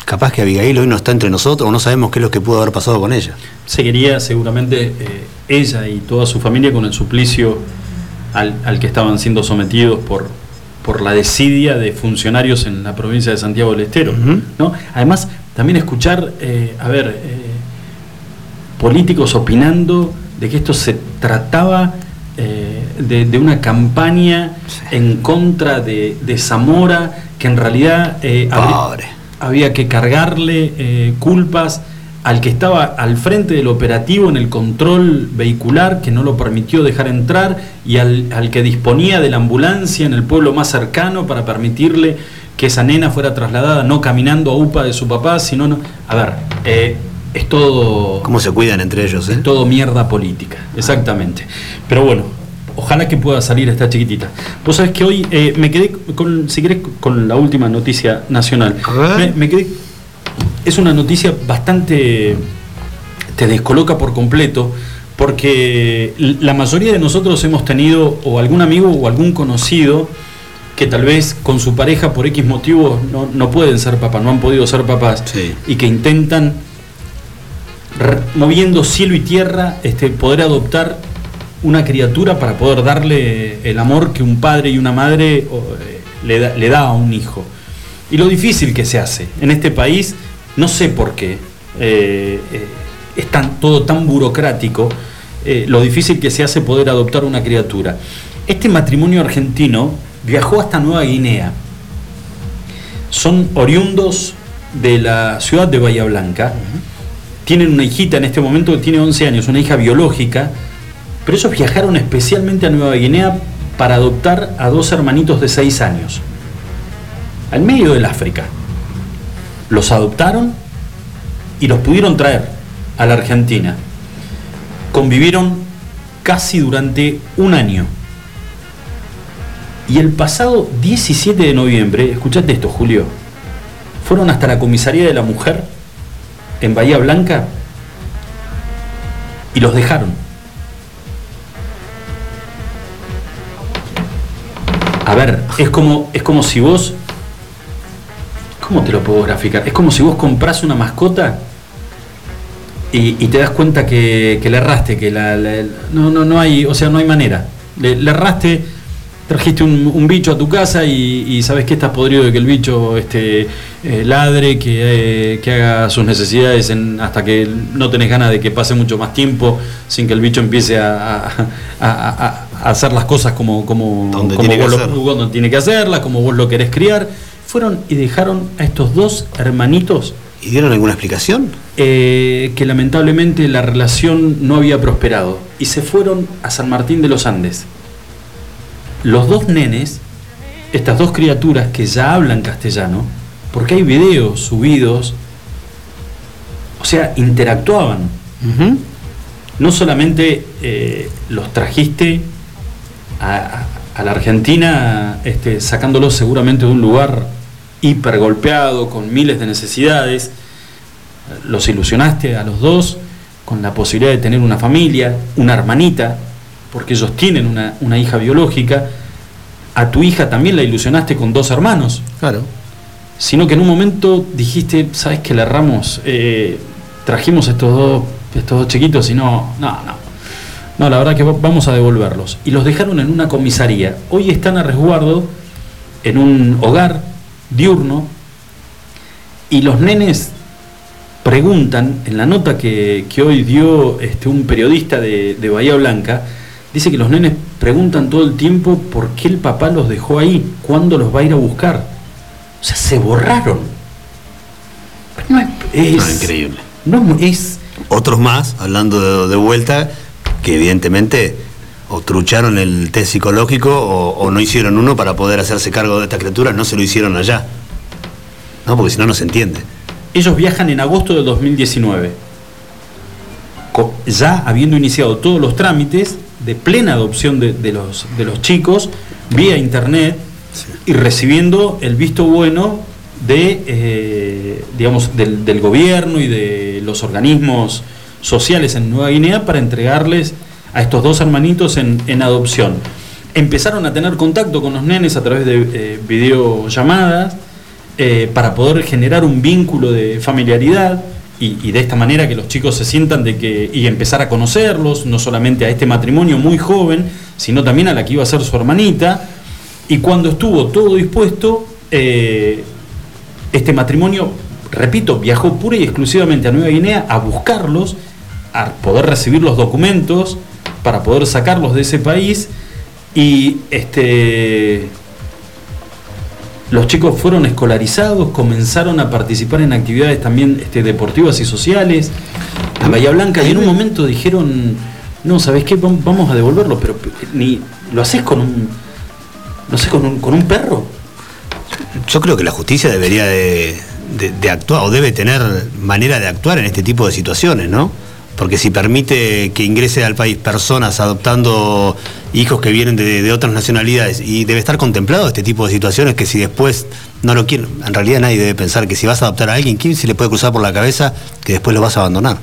capaz que Abigail hoy no está entre nosotros o no sabemos qué es lo que pudo haber pasado con ella. Seguiría seguramente eh, ella y toda su familia con el suplicio al, al que estaban siendo sometidos por, por la desidia de funcionarios en la provincia de Santiago del Estero. ¿no? Además, también escuchar, eh, a ver, eh, políticos opinando de que esto se trataba eh, de, de una campaña en contra de, de Zamora, que en realidad eh, Pobre. había que cargarle culpas al que estaba al frente del operativo en el control vehicular, que no lo permitió dejar entrar, y al, al que disponía de la ambulancia en el pueblo más cercano para permitirle que esa nena fuera trasladada, no caminando a UPA de su papá, sino... No, a ver, eh, es todo... ¿Cómo se cuidan entre ellos? eh? Es todo mierda política, exactamente. Pero bueno, ojalá que pueda salir esta chiquitita. Vos sabés que hoy eh, me quedé con, si querés, con la última noticia nacional. A ver. Me, me quedé. Es una noticia bastante. te descoloca por completo. Porque la mayoría de nosotros hemos tenido o algún amigo o algún conocido que tal vez con su pareja por X motivos no, no pueden ser papás, no han podido ser papás Sí. y que intentan moviendo cielo y tierra, este, poder adoptar una criatura para poder darle el amor que un padre y una madre eh, le, da, le da a un hijo. Y lo difícil que se hace en este país, no sé por qué, eh, eh, es tan, todo tan burocrático, eh, lo difícil que se hace poder adoptar una criatura. Este matrimonio argentino viajó hasta Nueva Guinea. Son oriundos de la ciudad de Bahía Blanca. Tienen una hijita en este momento que tiene 11 años, una hija biológica, pero ellos viajaron especialmente a Nueva Guinea para adoptar a dos hermanitos de 6 años, al medio del África. Los adoptaron y los pudieron traer a la Argentina. Convivieron casi durante un año. Y el pasado 17 de noviembre, escuchate esto, Julio, fueron hasta la comisaría de la mujer en Bahía Blanca y los dejaron. A ver, es como, es como si vos. ¿Cómo te lo puedo graficar? Es como si vos compras una mascota y, y te das cuenta que, que le erraste, que la, la- no, no, no hay, o sea, no hay manera. Le, le erraste, trajiste un, un bicho a tu casa y, y sabes que estás podrido de que el bicho este, eh, ladre, que, eh, que haga sus necesidades en- hasta que no tenés ganas de que pase mucho más tiempo sin que el bicho empiece a, a- a- a- a hacer las cosas como, como, Donde como tiene que vos lo- tiene que hacerlas, como vos lo querés criar. Fueron y dejaron a estos dos hermanitos ¿Y dieron alguna explicación? eh, que lamentablemente la relación no había prosperado y se fueron a San Martín de los Andes. Los dos nenes, estas dos criaturas que ya hablan castellano, porque hay videos subidos, o sea, interactuaban. No solamente eh, los trajiste a, a- a la Argentina este, sacándolos seguramente de un lugar hiper golpeado, con miles de necesidades, los ilusionaste a los dos con la posibilidad de tener una familia, una hermanita, porque ellos tienen una, una hija biológica, a tu hija también la ilusionaste con dos hermanos, Claro. sino que en un momento dijiste, ¿sabes que le erramos? Eh, trajimos estos dos, estos dos chiquitos y no, no, no. No, la verdad que va- vamos a devolverlos. Y los dejaron en una comisaría. Hoy están a resguardo en un hogar diurno y los nenes preguntan, en la nota que, que hoy dio este, un periodista de, de Bahía Blanca, dice que los nenes preguntan todo el tiempo por qué el papá los dejó ahí, cuándo los va a ir a buscar. O sea, se borraron. No es, es- No, increíble. no es Otros más, hablando de, de vuelta, que evidentemente o trucharon el test psicológico o, o no hicieron uno para poder hacerse cargo de esta criatura, no se lo hicieron allá. No, porque si no, no se entiende. Ellos viajan en agosto del 2019. co- ya habiendo iniciado todos los trámites de plena adopción de, de los, de los chicos vía internet y recibiendo el visto bueno de, eh, digamos, del, del gobierno y de los organismos sociales en Nueva Guinea para entregarles a estos dos hermanitos en, en adopción. Empezaron a tener contacto con los nenes a través de eh, videollamadas eh, para poder generar un vínculo de familiaridad y, de esta manera que los chicos se sientan de que y empezar a conocerlos, no solamente a este matrimonio muy joven, sino también a la que iba a ser su hermanita. Y cuando estuvo todo dispuesto, eh, este matrimonio, repito, viajó pura y exclusivamente a Nueva Guinea a buscarlos, a poder recibir los documentos para poder sacarlos de ese país y este los chicos fueron escolarizados, comenzaron a participar en actividades también este, deportivas y sociales en Bahía Blanca y en un momento dijeron, no, ¿sabes qué? Vam- Vamos a devolverlo, pero ni lo haces con un, no sé, con un, con un perro. Yo creo que la justicia debería de, de- de actuar o debe tener manera de actuar en este tipo de situaciones, ¿no? Porque si permite que ingrese al país personas adoptando hijos que vienen de, otras nacionalidades y debe estar contemplado este tipo de situaciones que si después no lo quieren, en realidad nadie debe pensar que si vas a adoptar a alguien, ¿quién se le puede cruzar por la cabeza que después lo vas a abandonar?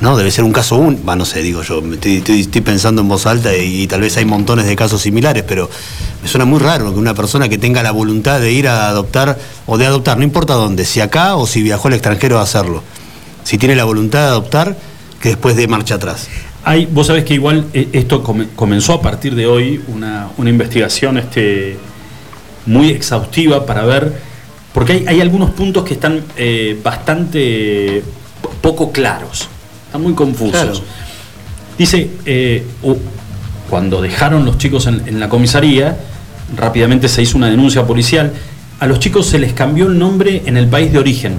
¿no? Debe ser un caso único, no sé, digo yo, estoy, pensando en voz alta y, tal vez hay montones de casos similares, pero me suena muy raro que una persona que tenga la voluntad de ir a adoptar o de adoptar, no importa dónde, si acá o si viajó al extranjero a hacerlo, si tiene la voluntad de adoptar, que después dé marcha atrás. Hay, vos sabés que igual eh, esto come- comenzó a partir de hoy una, una investigación este, muy exhaustiva para ver, porque hay, hay algunos puntos que están eh, bastante poco claros, están muy confusos. Claro. Dice, eh, cuando dejaron los chicos en, en la comisaría, rápidamente se hizo una denuncia policial, a los chicos se les cambió el nombre en el país de origen,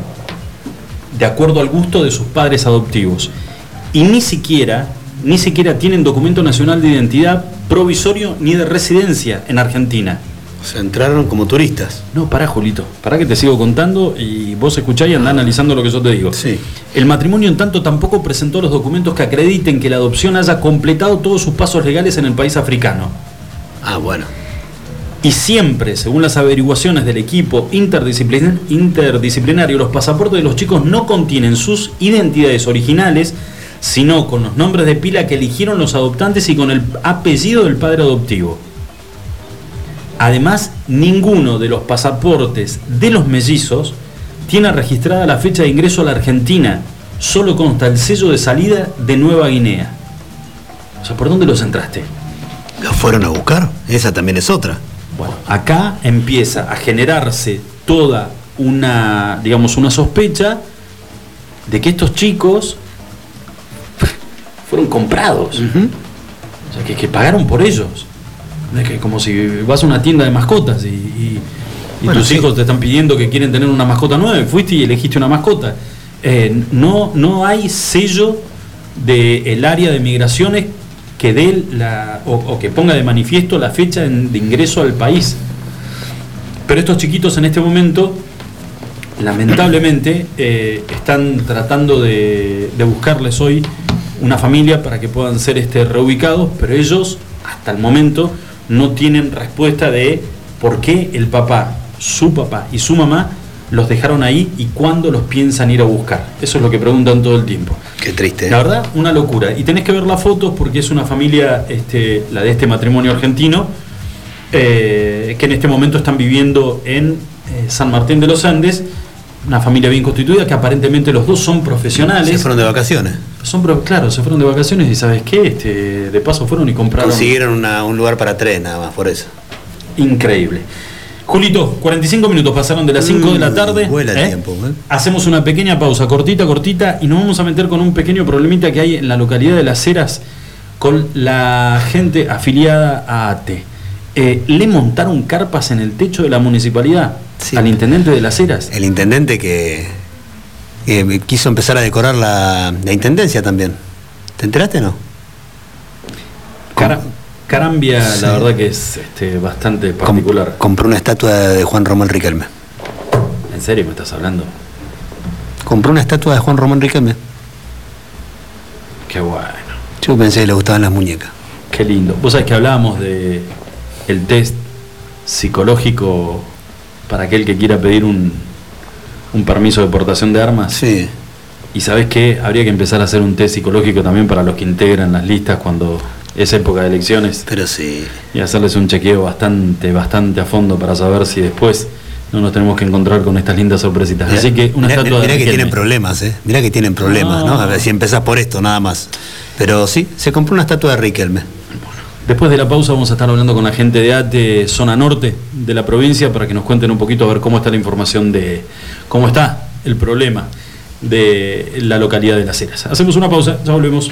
de acuerdo al gusto de sus padres adoptivos. Y ni siquiera, ni siquiera tienen documento nacional de identidad provisorio ni de residencia en Argentina. Se entraron como turistas. No, pará, Julito. Pará que te sigo contando y vos escuchá y andá analizando lo que yo te digo. Sí. El matrimonio, en tanto, tampoco presentó los documentos que acrediten que la adopción haya completado todos sus pasos legales en el país africano. Ah, bueno. Y siempre, según las averiguaciones del equipo interdisciplin- interdisciplinario, los pasaportes de los chicos no contienen sus identidades originales, sino con los nombres de pila que eligieron los adoptantes y con el apellido del padre adoptivo. Además, ninguno de los pasaportes de los mellizos tiene registrada la fecha de ingreso a la Argentina. Solo consta el sello de salida de Nueva Guinea. O sea, ¿por dónde los entraste? ¿Los fueron a buscar? Esa también es otra. Bueno, acá empieza a generarse toda una, digamos, una sospecha de que estos chicos fueron comprados. O sea, que, que pagaron por ellos. Es que como si vas a una tienda de mascotas y, y- y Bueno, tus sí. hijos te están pidiendo que quieren tener una mascota nueva y fuiste y elegiste una mascota. Eh, no, no hay sello del área de migraciones que dé la, o, que ponga de manifiesto la fecha de ingreso al país. Pero estos chiquitos en este momento, lamentablemente, eh, están tratando de, de buscarles hoy una familia para que puedan ser este, reubicados, pero ellos, hasta el momento, no tienen respuesta de por qué el papá, su papá y su mamá los dejaron ahí y cuándo los piensan ir a buscar. Eso es lo que preguntan todo el tiempo. Qué triste. ¿eh? La verdad, una locura. Y tenés que ver las fotos porque es una familia, este, la de este matrimonio argentino, eh, que en este momento están viviendo en eh, San Martín de los Andes, una familia bien constituida, que aparentemente los dos son Se profesionales. fueron de vacaciones. Son claro, se fueron de vacaciones y sabes qué, este, de paso fueron y compraron. Consiguieron una- un lugar para tres nada más, por eso. Increíble. Julito, 45 minutos pasaron de las 5 de la Mm, tarde. vuela el ¿eh? tiempo, ¿eh? Hacemos una pequeña pausa, cortita, cortita, y nos vamos a meter con un pequeño problemita que hay en la localidad de Las Heras con la gente afiliada a ATE. Eh, le montaron carpas en el techo de la municipalidad Sí. al intendente de Las Heras. El intendente que, que quiso empezar a decorar la, la intendencia también. ¿Te enteraste o no? Cara- Carambia, Sí. la verdad que es este, bastante particular. Com- compró una estatua de Juan Román Riquelme. ¿En serio me estás hablando? Compró una estatua de Juan Román Riquelme. Qué bueno. Yo pensé que le gustaban las muñecas. Qué lindo. Vos sabés que hablábamos de el test psicológico para aquel que quiera pedir un, un permiso de portación de armas. Sí. Y sabés que habría que empezar a hacer un test psicológico también para los que integran las listas cuando es época de elecciones Pero sí. y hacerles un chequeo bastante, bastante a fondo para saber si después no nos tenemos que encontrar con estas lindas sorpresitas. Así que una mirá, estatua de mirá que tienen problemas, ¿eh? Mirá que tienen problemas, ¿no? A ver si empezás por esto, nada más. Pero sí, se compró una estatua de Riquelme. Después de la pausa vamos a estar hablando con la gente de ATE Zona Norte de la provincia para que nos cuenten un poquito a ver cómo está la información de cómo está el problema de la localidad de Las Heras. Hacemos una pausa, ya volvemos.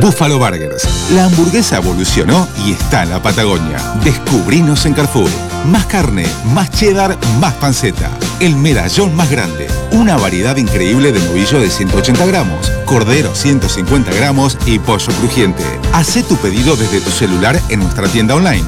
Buffalo Burgers. La hamburguesa evolucionó y está en la Patagonia. Descubrinos en Carrefour. Más carne, más cheddar, más panceta. El medallón más grande. Una variedad increíble de novillo de 180 gramos, cordero 150 gramos y pollo crujiente. Haz tu pedido desde tu celular en nuestra tienda online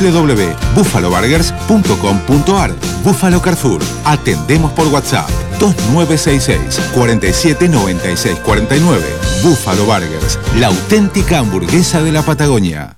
www.buffaloburgers.com.ar Buffalo Carrefour. Atendemos por WhatsApp 2966 47 96 49. Buffalo Burgers, la auténtica hamburguesa de la Patagonia.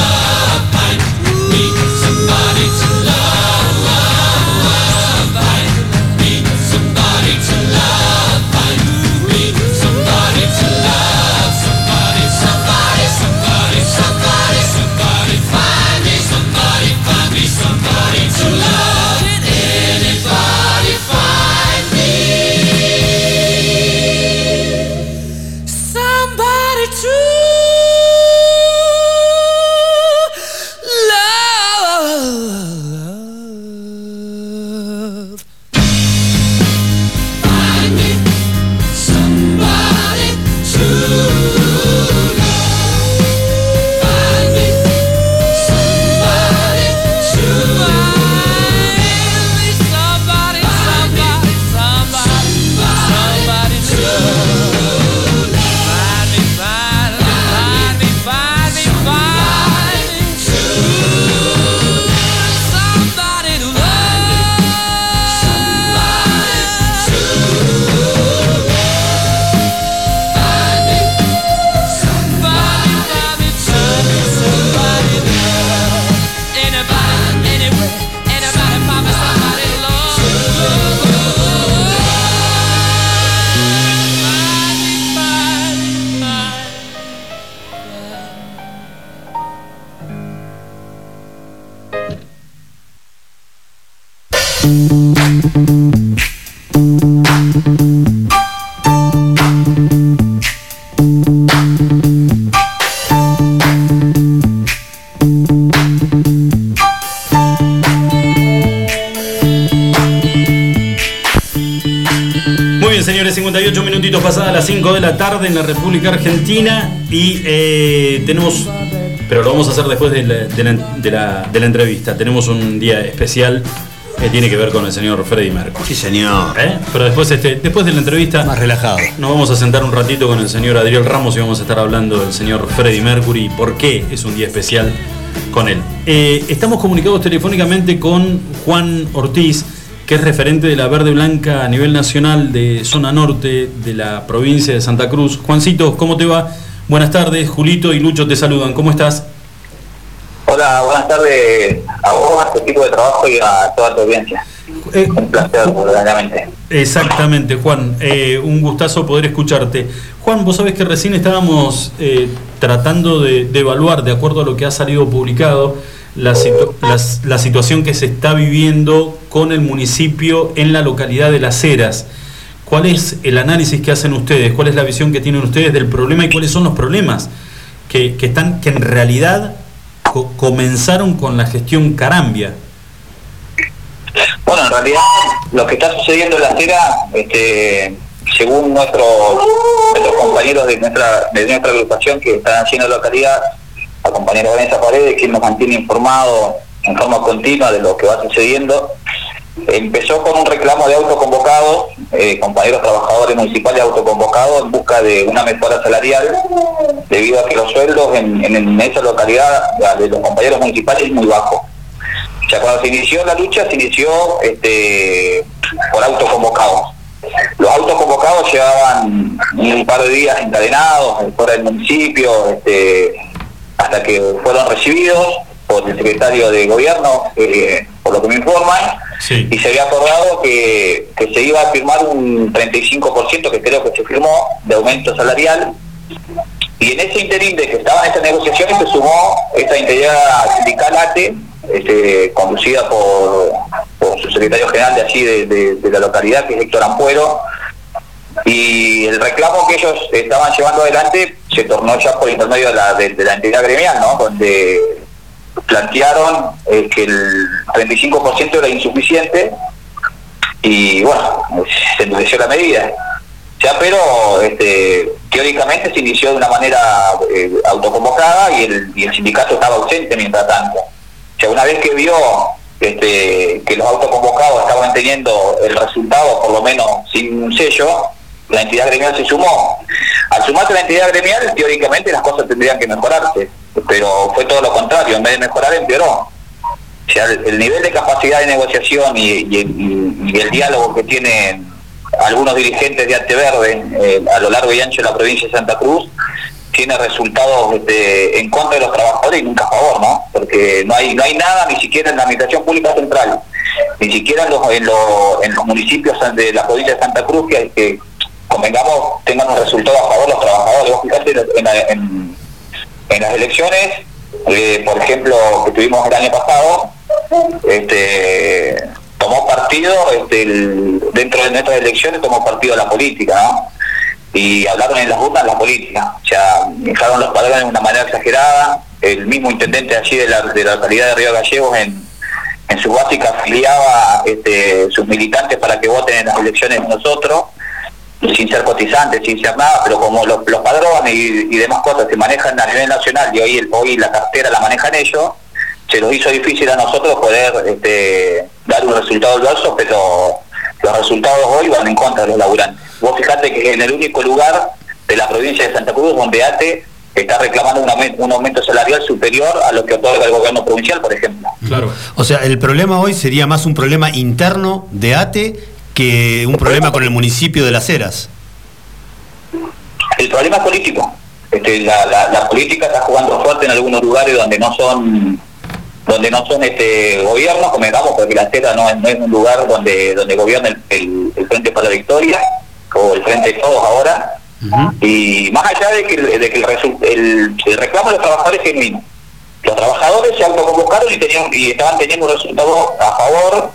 De la tarde en la República Argentina y eh, tenemos, pero lo vamos a hacer después de la, de la- de la- de la entrevista, tenemos un día especial que tiene que ver con el señor Freddy Mercury. Sí, señor. ¿Eh? Pero después, este, después de la entrevista... Más relajado. Nos vamos a sentar un ratito con el señor Adriel Ramos y vamos a estar hablando del señor Freddy Mercury y por qué es un día especial con él. Eh, estamos comunicados telefónicamente con Juan Ortiz, que es referente de la Verde Blanca a nivel nacional de zona norte de la provincia de Santa Cruz. Juancito, ¿cómo te va? Buenas tardes, Julito y Lucho te saludan. ¿Cómo estás? Hola, buenas tardes a vos, a tu equipo de trabajo y a toda tu audiencia. Un placer, verdaderamente. Exactamente, Juan. Eh, un gustazo poder escucharte. Juan, vos sabés que recién estábamos eh, tratando de, de evaluar, de acuerdo a lo que ha salido publicado, la, situ- las- la situación que se está viviendo con el municipio en la localidad de Las Heras. ¿Cuál es el análisis que hacen ustedes? ¿Cuál es la visión que tienen ustedes del problema y cuáles son los problemas que, están, que en realidad co- comenzaron con la gestión Carambia? Bueno, en realidad lo que está sucediendo en la acera, este, según nuestros compañeros de nuestra, de nuestra agrupación que están haciendo la localidad, la compañera Vanessa Paredes, quien nos mantiene informado en forma continua de lo que va sucediendo, empezó con un reclamo de autoconvocados, eh, compañeros trabajadores municipales autoconvocados en busca de una mejora salarial, debido a que los sueldos en, esa localidad de los compañeros municipales es muy bajo. Sea, cuando se inició la lucha, se inició este, por autoconvocados. Los autoconvocados llevaban un par de días encadenados eh, fuera del municipio, este, hasta que fueron recibidos por el secretario de gobierno, eh, por lo que me informan, y se había acordado que, que se iba a firmar un 35%, que creo que se firmó, de aumento salarial, y en ese interín de que estaban estas negociaciones se sumó esta entidad sindical ATE, este, conducida por, por su secretario general de allí de, de- la localidad, que es Héctor Ampuero, y el reclamo que ellos estaban llevando adelante se tornó ya por intermedio de la, de, de la entidad gremial, ¿no? donde plantearon eh, que el 35% era insuficiente y bueno, se endureció la medida. Ya, pero este, teóricamente se inició de una manera eh, autoconvocada y el, y el sindicato estaba ausente mientras tanto. O sea, una vez que vio este, que los autoconvocados estaban teniendo el resultado, por lo menos sin un sello, la entidad gremial se sumó. Al sumarse la entidad gremial, teóricamente las cosas tendrían que mejorarse, pero fue todo lo contrario, en vez de mejorar, empeoró. O sea, el, el nivel de capacidad de negociación y, el diálogo que tienen algunos dirigentes de Anteverde eh, a lo largo y ancho de la provincia de Santa Cruz tiene resultados este, en contra de los trabajadores y nunca a favor, ¿no? Porque no hay no hay nada ni siquiera en la administración pública central, ni siquiera en los, en los, en los municipios de la provincia de Santa Cruz que, que convengamos tengan un resultado a favor los trabajadores. Vos fijate en, la- en- en las elecciones, eh, por ejemplo, que tuvimos el año pasado, este, tomó partido, este, dentro de nuestras elecciones tomó partido la política, ¿no? Y hablaron en las urnas la política, o sea, dejaron los padrones de una manera exagerada, el mismo intendente allí de la, de la localidad de Río Gallegos en, en su básica afiliaba este, sus militantes para que voten en las elecciones nosotros, sin ser cotizantes, sin ser nada, pero como los, los padrones y, y demás cosas se manejan a nivel nacional y hoy, el- hoy la cartera la manejan ellos, se nos hizo difícil a nosotros poder este, dar un resultado adverso, pero los resultados hoy van en contra de los laburantes. Vos fijate que en el único lugar de la provincia de Santa Cruz donde ATE está reclamando un aumento, un aumento salarial superior a lo que otorga el gobierno provincial, por ejemplo. Claro. O sea, el problema hoy sería más un problema interno de ATE que un problema con el municipio de Las Heras. El problema es político. Este, la, la- la política está jugando fuerte en algunos lugares donde no son donde no son este gobiernos, convengamos, porque la CETA no es, no es un lugar donde donde gobierna el, el- el Frente para la Victoria o el Frente de Todos ahora. Y más allá de que, el, de que el- el reclamo de los trabajadores es genuino. Los trabajadores se autoconvocaron y, tenían, y estaban teniendo un resultado a favor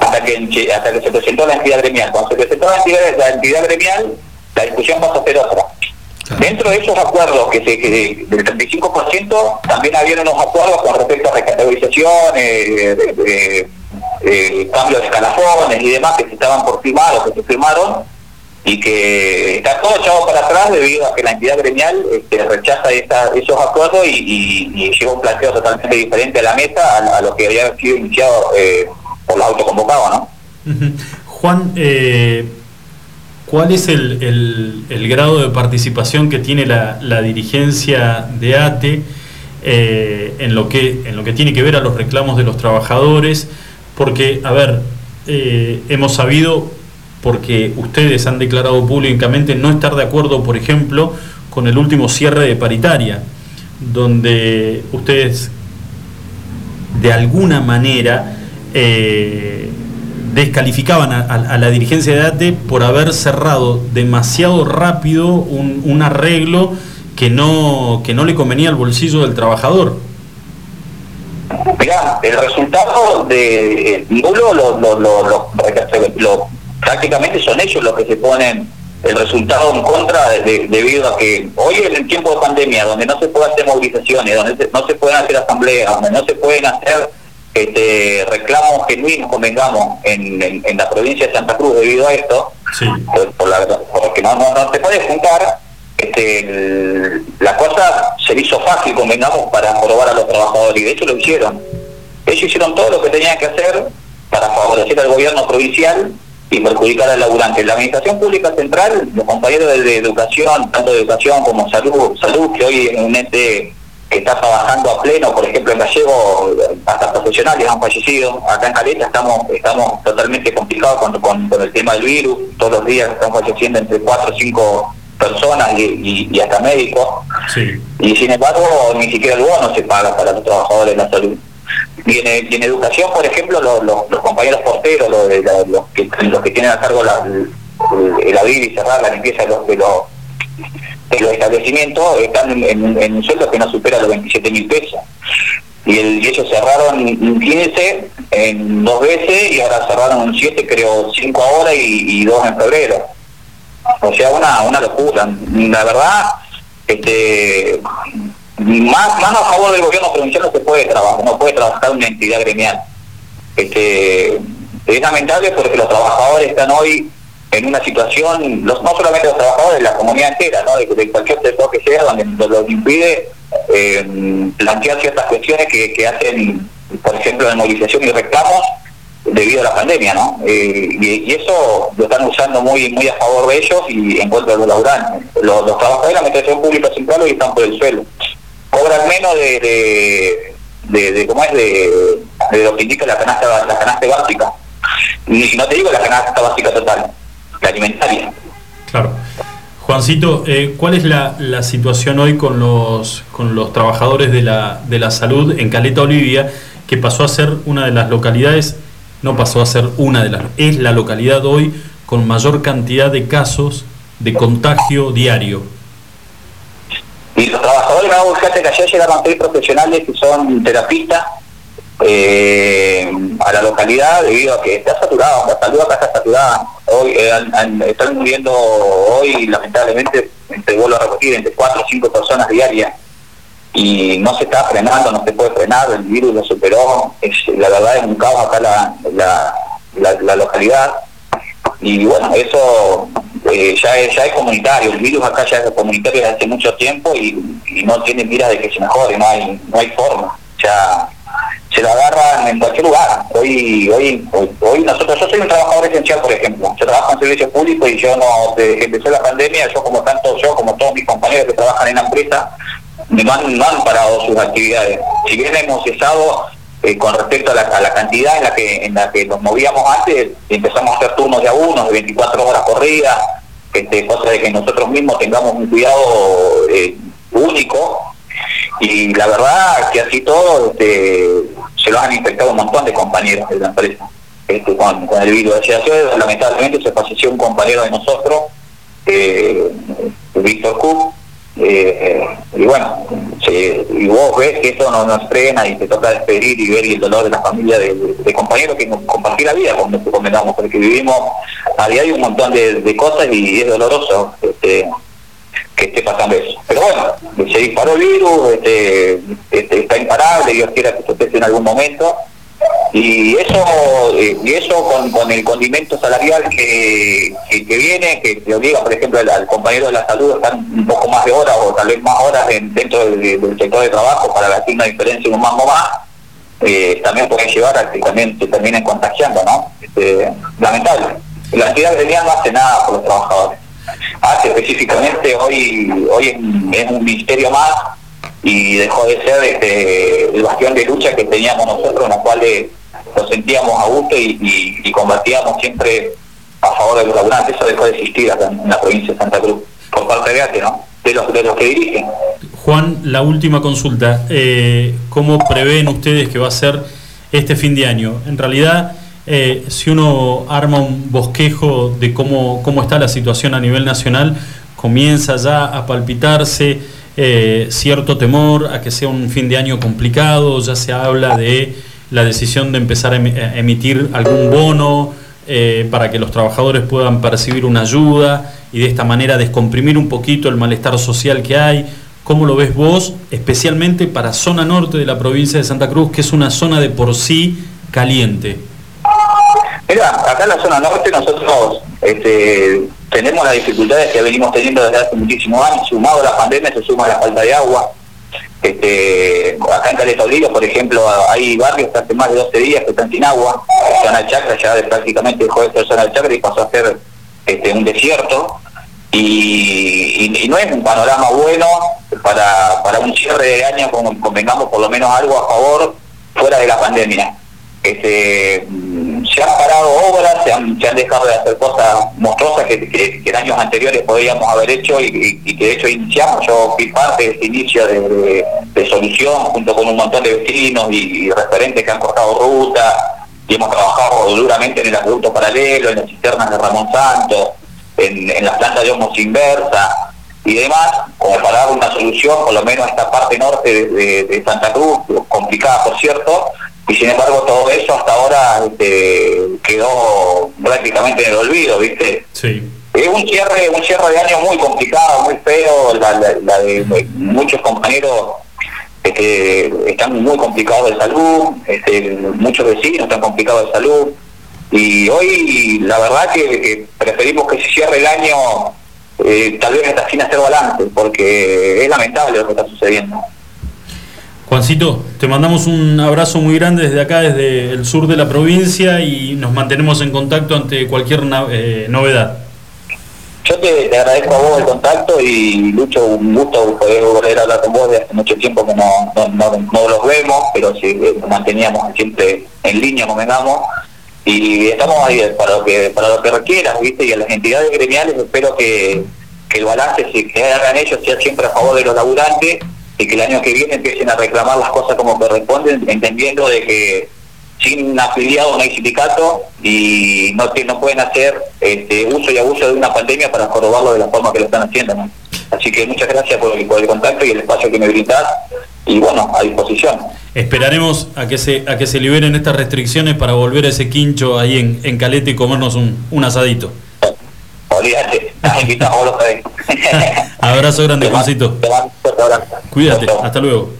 hasta que, hasta que se presentó la entidad gremial. Cuando se presentó la entidad, la entidad gremial, la discusión pasa a ser otra. Dentro de esos acuerdos, que, se, que del 35%, también había unos acuerdos con respecto a recategorización, eh, de- de- de escalafones y demás que se estaban por firmar o que se firmaron, y que está todo echado para atrás debido a que la entidad gremial este, rechaza esa- esos acuerdos y, y- y lleva un planteo totalmente diferente a la mesa a, a lo que había sido iniciado eh, por los autoconvocados, ¿no? Juan, eh, ¿cuál es el, el- el grado de participación que tiene la, la dirigencia de ATE eh, en, lo que, en lo que tiene que ver a los reclamos de los trabajadores? Porque, a ver, eh, hemos sabido, porque ustedes han declarado públicamente no estar de acuerdo, por ejemplo, con el último cierre de paritaria, donde ustedes de alguna manera eh, descalificaban a, a- la dirigencia de ATE por haber cerrado demasiado rápido un, un arreglo que no, que no le convenía al bolsillo del trabajador. Mirá, el resultado de eh, nulo lo, prácticamente son ellos los que se ponen el resultado en contra de- de- debido a que hoy en el tiempo de pandemia, donde no se pueden hacer movilizaciones, donde se- no se pueden hacer asambleas, donde no se pueden hacer este, reclamos genuinos, convengamos, en, en, en la provincia de Santa Cruz debido a esto, por, por la- porque no, no, no se puede juntar, este, el- la cosa se le hizo fácil, convengamos, para probar a los trabajadores, y de hecho lo hicieron. Ellos hicieron todo lo que tenían que hacer para favorecer al gobierno provincial y perjudicar al laburante. La Administración Pública Central, los compañeros de, de educación, tanto de educación como salud, salud que hoy es un ente que está trabajando a pleno, por ejemplo en Gallego, hasta profesionales han fallecido, acá en Caleta estamos estamos totalmente complicados con, con- con el tema del virus, todos los días están falleciendo entre 4 o 5 personas y, y- y hasta médicos, y sin embargo ni siquiera el bono se paga para los trabajadores de la salud. Y en, y en educación, por ejemplo, los, los- los compañeros porteros, los, los que, los que tienen a cargo la- el, el abrir y cerrar la limpieza de los, de los, los establecimientos, están en, en- un sueldo que no supera los 27 mil pesos. Y, el, y ellos cerraron en 15 en dos veces y ahora cerraron en 7, creo, 5 ahora y, y 2 en febrero. O sea, una, una locura. La verdad, este más, más a favor del gobierno provincial no se puede trabajar, no puede trabajar una entidad gremial. Este, es lamentable porque los trabajadores están hoy en una situación, no solamente los trabajadores, la comunidad entera, ¿no? de, cualquier sector que sea, donde lo, lo impide eh, plantear ciertas cuestiones que, que hacen, por ejemplo, de movilización y reclamos debido a la pandemia, ¿no? Eh, y, y eso lo están usando muy muy a favor de ellos y en contra de los laburantes. Los, los trabajadores de la administración pública central hoy están por el suelo. Cobran menos de, de ¿cómo es? De, de lo que indica la canasta, la canasta básica. Y no te digo la canasta básica total, la alimentaria. Claro. Juancito, eh, ¿cuál es la, la situación hoy con los, con los trabajadores de la, de la salud en Caleta Olivia, que pasó a ser una de las localidades, no pasó a ser una de las, es la localidad hoy con mayor cantidad de casos de contagio diario? Y los trabajadores, no, fíjate que ayer llegaron tres profesionales que son terapistas eh, a la localidad debido a que está saturado, la salud acá está saturada. Hoy eh, están muriendo hoy, lamentablemente, entre vuelvo a repetir, entre cuatro o cinco personas diarias. Y no se está frenando, no se puede frenar, el virus lo superó. La verdad es un caos acá la, la, la- la localidad. Y bueno, eso eh, ya, es, ya es comunitario, el virus acá ya es comunitario desde hace mucho tiempo y, y no tiene miras de que se mejore, no hay, no hay forma. Ya se lo agarran en cualquier lugar. Hoy, hoy, hoy, hoy nosotros, yo soy un trabajador esencial, por ejemplo. Yo trabajo en servicio público y yo no, desde que empezó la pandemia, yo como tanto yo como todos mis compañeros que trabajan en la empresa, no han, parado sus actividades. Si bien hemos cesado eh, con respecto a la, a la cantidad en la que en la que nos movíamos antes, empezamos a hacer turnos de a uno, de 24 horas corridas, este, cosa de que nosotros mismos tengamos un cuidado eh, único y la verdad que así todo este, se lo han infectado un montón de compañeros de la empresa este, con, el virus. Sea, ayer, lamentablemente se falleció un compañero de nosotros, eh, Víctor Cook, Eh, y bueno, se- y vos ves que eso no nos frena y te toca despedir y ver y el dolor de la familia de, compañeros que nos compartí la vida, como te comentamos, porque vivimos a diario un montón de, de cosas y es doloroso este, que esté pasando eso. Pero bueno, se disparó el virus, este, este, está imparable, Dios quiera que se cese en algún momento. Y eso eh, y eso con, el condimento salarial que, que, viene, que te obliga, por ejemplo, al, compañero de la salud a estar un poco más de horas o tal vez más horas en- dentro del, sector de trabajo para así una diferencia en un mango más, eh, también puede llevar a que también se terminen contagiando, ¿no? Este, lamentable. La entidad gremial no hace nada por los trabajadores. Hace específicamente, hoy hoy es, un- ministerio más y dejó de ser este, el bastión de lucha que teníamos nosotros, en la cual eh, nos sentíamos a gusto y, y- y combatíamos siempre a favor de los laburantes. Eso dejó de existir acá en la provincia de Santa Cruz, por parte de ATE, ¿no? De los, de los que dirigen. Juan, la última consulta. Eh, ¿Cómo prevén ustedes que va a ser este fin de año? En realidad, eh, si uno arma un bosquejo de cómo, cómo está la situación a nivel nacional, comienza ya a palpitarse eh, cierto temor a que sea un fin de año complicado, ya se habla de la decisión de empezar a emi- a emitir algún bono eh, para que los trabajadores puedan percibir una ayuda y de esta manera descomprimir un poquito el malestar social que hay. ¿Cómo lo ves vos, especialmente para zona norte de la provincia de Santa Cruz, que es una zona de por sí caliente? Mira, acá en la zona norte nosotros este, tenemos las dificultades que venimos teniendo desde hace muchísimos años, sumado a la pandemia se suma la falta de agua. Este, acá en Caleta por ejemplo, hay barrios que hace más de 12 días que están sin agua. Zona del Chacra ya de- prácticamente dejó de ser zona Chacra y pasó a ser este, un desierto. Y, no es un panorama bueno para, un cierre de año, como convengamos por lo menos algo a favor fuera de la pandemia. Se han parado obras, se han, se han dejado de hacer cosas monstruosas que, en años anteriores podríamos haber hecho y, que de hecho iniciamos. Yo fui parte de este inicio de, solución junto con un montón de vecinos y, referentes que han cortado ruta y hemos trabajado duramente en el acueducto paralelo, en las cisternas de Ramón Santos, en, en las plantas de Homos Inversa y demás, como para dar una solución, por lo menos a esta parte norte de Santa Cruz, complicada por cierto, y sin embargo todo eso hasta ahora este, quedó prácticamente en el olvido, ¿viste? Sí. Es un cierre, un cierre de año muy complicado, muy feo, la, la- la de muchos compañeros este, están muy complicados de salud, este, muchos vecinos están complicados de salud, y hoy la verdad que, que preferimos que se cierre el año eh, tal vez hasta sin hacer balance, porque es lamentable lo que está sucediendo. Juancito, te mandamos un abrazo muy grande desde acá, desde el sur de la provincia y nos mantenemos en contacto ante cualquier eh, novedad. Yo te, agradezco a vos el contacto y Lucho, un gusto poder volver a hablar con vos de hace mucho tiempo que no, no, no, los vemos, pero sí eh, nos manteníamos siempre en línea, convengamos, y estamos ahí para lo que para lo que requieras, ¿viste? Y a las entidades gremiales espero que, el balance que hagan ellos sea siempre a favor de los laburantes y que el año que viene empiecen a reclamar las cosas como corresponden, entendiendo de que sin afiliado no hay sindicato y no, no pueden hacer este, uso y abuso de una pandemia para jorobarlo de la forma que lo están haciendo. ¿no? Así que muchas gracias por el, por el contacto y el espacio que me brindás y bueno, a disposición. Esperaremos a que se a que se liberen estas restricciones para volver a ese quincho ahí en, en Caleta y comernos un, un asadito. Olvídate, estás invitado, vos lo sabés. Abrazo grande, Juancito. Cuídate, hasta luego.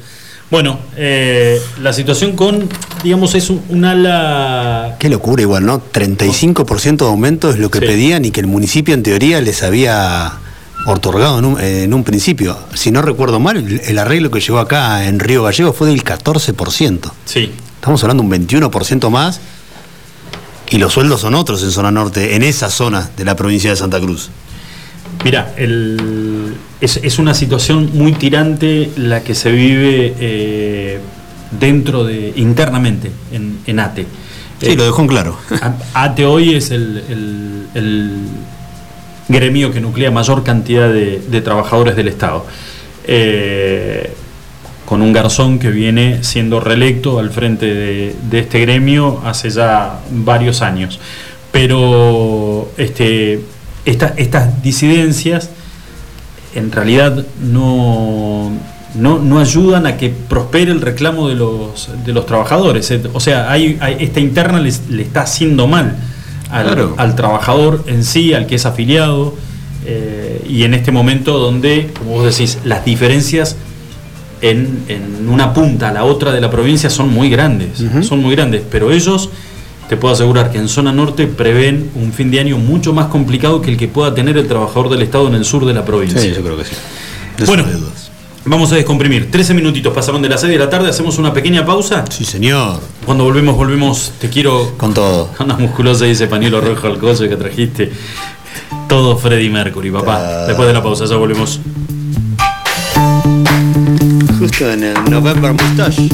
Bueno, eh, la situación con, digamos, es un, un ala... Qué locura igual, ¿no? 35% de aumento es lo que pedían y que el municipio en teoría les había otorgado en un, en un principio. Si no recuerdo mal, el, el arreglo que llegó acá en Río Gallego fue del 14%. Sí. Estamos hablando de un 21% más y los sueldos son otros en zona norte, en esa zona de la provincia de Santa Cruz. Mira, el- es, es una situación muy tirante la que se vive eh, dentro de, internamente en, en ATE. Sí, lo dejó en claro. ATE hoy es el, el- el gremio que nuclea mayor cantidad de, de trabajadores del Estado. Eh, con un garzón que viene siendo reelecto al frente de, de este gremio hace ya varios años. Pero este, esta- estas disidencias en realidad no, no, no ayudan a que prospere el reclamo de los, de los trabajadores. Eh, O sea, hay, hay- esta interna le está haciendo mal al, Claro. al trabajador en sí, al que es afiliado, eh, y en este momento donde, como vos decís, las diferencias en, en una punta a la otra de la provincia son muy grandes, son muy grandes, pero ellos, te puedo asegurar que en zona norte prevén un fin de año mucho más complicado que el que pueda tener el trabajador del Estado en el sur de la provincia. Sí, yo creo que sí. De Bueno, vamos a descomprimir. 13 minutitos pasaron de las 6 de la tarde, hacemos una pequeña pausa. Sí, señor. Cuando volvemos, volvemos, te quiero... Con todo. Una musculosa y ese pañuelo rojo al coso que trajiste. Todo Freddy Mercury, papá. Después de la pausa, ya volvemos. Justo en el November Mustache.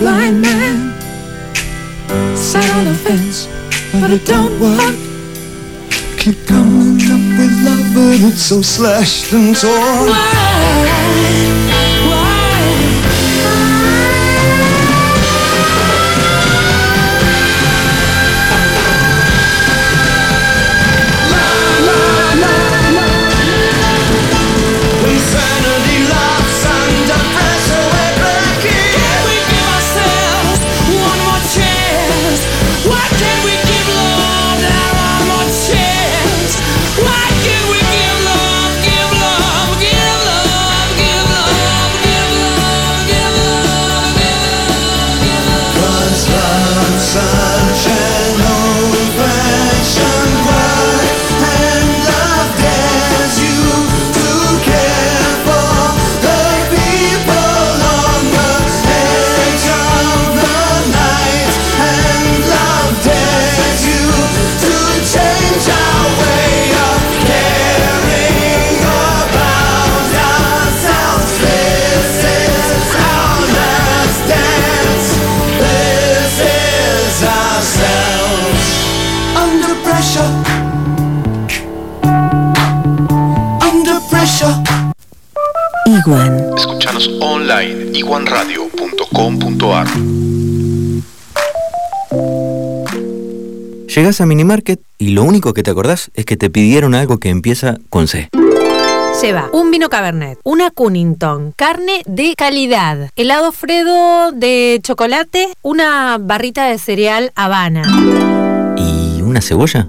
Blind man. Sat on the fence, but it don't work. Keep coming up with love, but it's so slashed and torn. Insanity online iguanradio.com.ar. Llegás a Minimarket y lo único que te acordás es que te pidieron algo que empieza con C. Lleva un vino Cabernet, una Cunnington, carne de calidad, helado Fredo de chocolate, una barrita de cereal Habana. ¿Y una cebolla?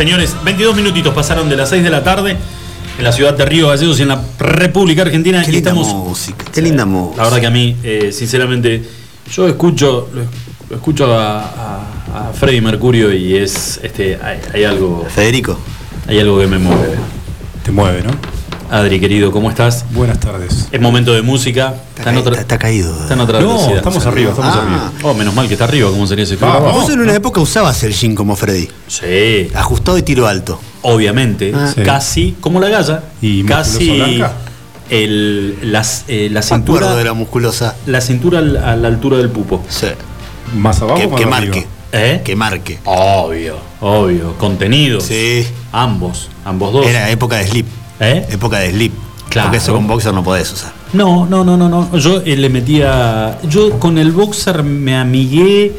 Señores, 22 minutitos pasaron de las 6 de la tarde. en la ciudad de Río Gallegos y en la República Argentina. Qué y linda estamos, música, qué linda música. La verdad que a mí, eh, sinceramente, yo escucho, lo, escucho a, a, a Freddie Mercurio y es, este, hay, hay algo. Federico. Hay algo que me mueve. Te mueve, ¿no? Adri, querido, ¿cómo estás? Buenas tardes. Es momento de música. Está, otra, está caído. Está en otra No, velocidad. estamos arriba, estamos Ah. arriba. Oh, menos mal que está arriba, ¿cómo sería ese Vamos. Vos en una época usabas el jean como Freddy. Sí. Ajustado y tiro alto. Obviamente, Ah. Sí. casi como la galla. ¿Y casi el, las, eh, la Me acuerdo cintura. de la musculosa. La cintura al- a la altura del pupo. Sí. ¿Más abajo Que, o más que arriba? marque. ¿Eh? Que marque. Obvio, obvio. Contenidos. Sí. Ambos, ambos dos. Era época de slip. ¿Eh? Época de slip. Claro. Porque eso con boxer no podés usar. No, no, no, no, no. Yo eh, le metía. Yo con el boxer me amigué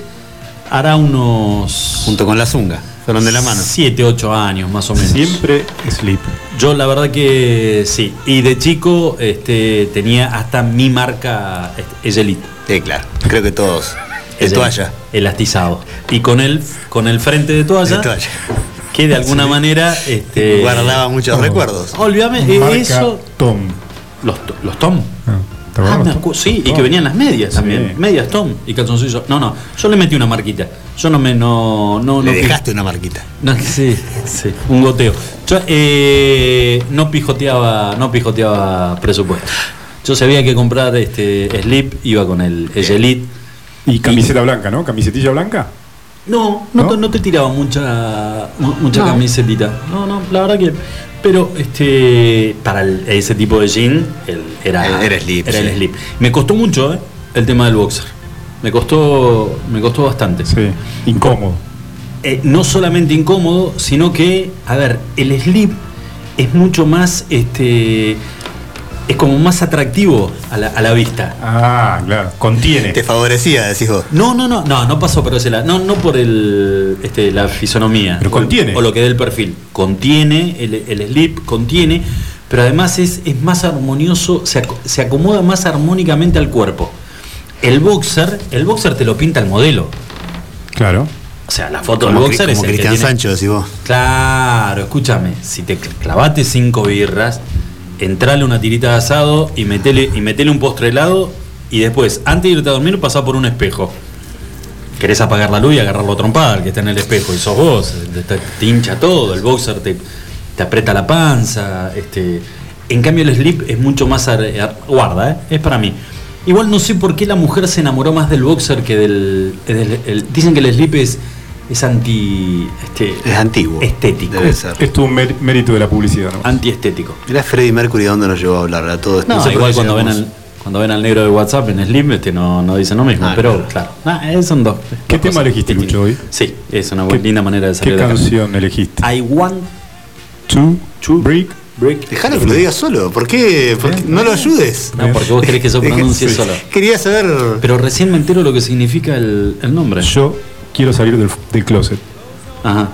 hará unos. Junto con la zunga. Fueron de la mano. 7, 8 años más o menos. Siempre slip. Yo la verdad que sí. Y de chico este, tenía hasta mi marca este, Egelite. Sí, claro. Creo que todos. De toalla. Elastizado. Y con el, con el frente de toalla. De toalla. Que de alguna manera. Este, Guardaba muchos Oh. recuerdos. Olvídame, Marca eso. Tom. Los, los Tom. Ah, ¿te Ah, me acu- sí, y Tom. que venían las medias también. Sí. Medias Tom y calzoncillos. No, no, yo le metí una marquita. Yo no me. No, no, Le no dejaste una marquita. No, sí, sí, un goteo. Yo eh, no pijoteaba, no pijoteaba presupuesto. Yo sabía que comprar este slip, iba con el Egelit. Y camiseta blanca, ¿no? ¿Camisetilla blanca? No, no, ¿No? Te, no te tiraba mucha, mu- mucha No. camisetita. No, no, la verdad que. Pero este para el- ese tipo de jean el- era, Era slip, Era el slip. Me costó mucho, ¿eh? El tema del boxer. Me costó, me costó bastante. Sí. Incómodo. Eh, no solamente incómodo, sino que, a ver, el slip es mucho más, este, es como más atractivo a la, a la vista. Ah, claro. Contiene. Te favorecía, decís vos. No, no, no, no, no pasó por ese lado. No, no por el, este, la fisonomía. Pero contiene. O, lo que dé el perfil. Contiene, el, el slip contiene, pero además es, es más armonioso, se, ac- se acomoda más armónicamente al cuerpo. El boxer, el boxer te lo pinta el modelo. Claro. O sea, la foto Como, del boxer es como el que Cristian Sancho, decís vos. Claro, escúchame, si te cl- clavaste cinco birras, entrale una tirita de asado y metele, y un postre helado y después, antes de irte a dormir, pasá por un espejo. Querés apagar la luz y agarrarlo a trompada, que está en el espejo, y sos vos, te, hincha todo, el boxer te, te aprieta la panza, este. En cambio el slip es mucho más ar- ar- guarda, ¿eh? es para mí. Igual no sé por qué la mujer se enamoró más del boxer que del. del- el- dicen que el slip es, es anti. Este, Es antiguo. estético. Debe ser. Esto es un mér- mérito de la publicidad, ¿no? Antiestético. Era Freddie Mercury, ¿a dónde nos llevó a hablar? A todo esto. No, igual cuando ven, al, cuando ven al negro de WhatsApp en Slim, este no, no dicen lo mismo, Ah, pero claro. claro. Ah, eh, son dos. ¿Qué dos tema cosas elegiste. Lucho, hoy? Sí, es una ¿Qué- linda manera de salir ¿Qué de canción elegiste? I want to Brick. break. Dejalo que lo diga solo. ¿Por qué? ¿Por qué? No lo ayudes. No, porque vos querés que yo pronuncie Sí. solo. Quería saber. Pero recién me entero lo que significa el, el nombre. Yo quiero salir del, del closet. Ajá.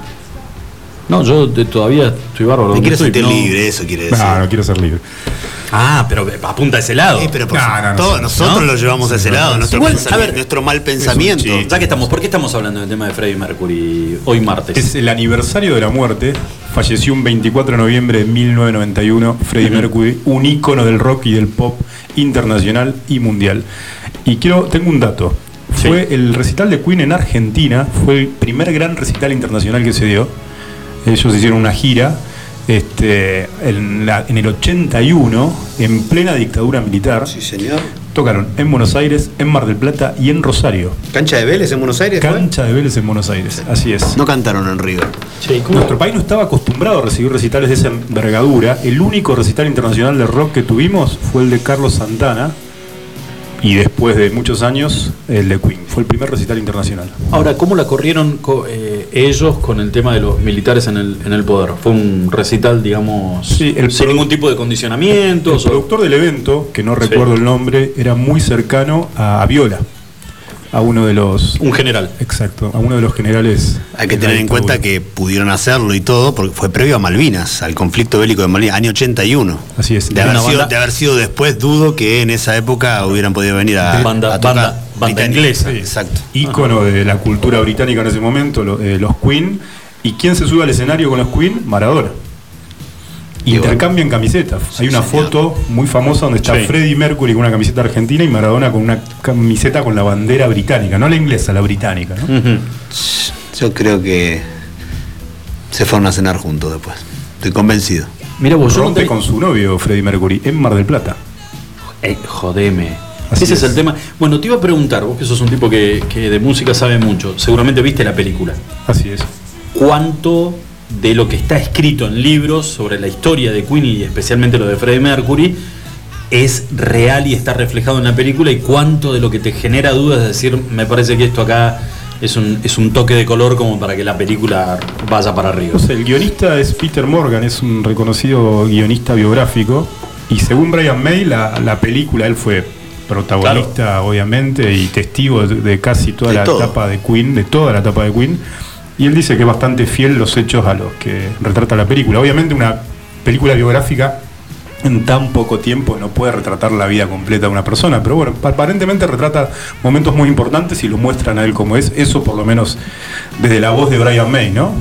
No, yo de- todavía estoy bárbaro. Me quiero estoy, sentir no- libre, eso quiere decir. No, no quiero ser libre. Ah, pero apunta a ese lado. Sí, pero por No, su- no, no, todos no. nosotros ¿No? lo llevamos a ese lado, nuestro, Igual, a ver, nuestro mal pensamiento. chiste. Ya que estamos, ¿por qué estamos hablando del tema de Freddie Mercury hoy martes? Es el aniversario de la muerte. Falleció un 24 de noviembre de 1991 Freddie Ujú. Mercury, un ícono del rock y del pop internacional y mundial. Y quiero, tengo un dato. Sí. Fue el recital de Queen en Argentina, fue el primer gran recital internacional que se dio. Ellos hicieron una gira este, en, la- en el 81, en plena dictadura militar. Sí, señor. Tocaron en Buenos Aires, en Mar del Plata y en Rosario. ¿Cancha de Vélez en Buenos Aires? fue? Cancha de Vélez en Buenos Aires, así es. No cantaron en ¿cómo- Nuestro país no estaba acostumbrado a recibir recitales de esa envergadura. El único recital internacional de rock que tuvimos fue el de Carlos Santana. Y después de muchos años, el de Queen. Fue el primer recital internacional. Ahora, ¿cómo la corrieron co- eh, ellos con el tema de los militares en el, en el poder? ¿Fue un recital, digamos, Sí, el sin ningún tipo de condicionamientos? El o- productor del evento, que no Sí. recuerdo el nombre, era muy cercano a Viola. A uno de los. Un general. Exacto, a uno de los generales. Hay que tener en cuenta que pudieron hacerlo y todo, porque fue previo a Malvinas, al conflicto bélico de Malvinas, año 81. Así es. De haber, Una sido, banda- de haber sido después, dudo que en esa época hubieran podido venir a, Banda- a tocar. banda- banda Británica. inglesa. Sí, Exacto. ícono de la cultura británica en ese momento, lo- eh, los Queen. ¿Y quién se sube al escenario con los Queen? Maradona. Intercambian camisetas. Hay una foto muy famosa donde está Sí. Freddie Mercury con una camiseta argentina y Maradona con una camiseta con la bandera británica, no la inglesa, la británica. ¿no? Yo creo que se fueron a cenar juntos después. Estoy convencido. Mira vos, yo Rompe te- con su novio Freddie Mercury en Mar del Plata. Eh, jodeme. Así Ese es. es. el tema. Bueno, te iba a preguntar, vos que sos un tipo que, que de música sabe mucho, seguramente viste la película. Así es. ¿Cuánto de lo que está escrito en libros sobre la historia de Queen y especialmente lo de Freddie Mercury es real y está reflejado en la película y cuánto de lo que te genera dudas es decir, me parece que esto acá es un, es un toque de color como para que la película vaya para arriba? El guionista es Peter Morgan, es un reconocido guionista biográfico. Y según Brian May, la, la película, él fue protagonista, obviamente, y testigo de, de casi toda De la todo. etapa de Queen, de toda la etapa de Queen. Y él dice que es bastante fiel los hechos a los que retrata la película. Obviamente, una película biográfica en tan poco tiempo no puede retratar la vida completa de una persona, pero bueno, aparentemente retrata momentos muy importantes y lo muestran a él como es. Eso, por lo menos, desde la voz de Brian May, ¿no?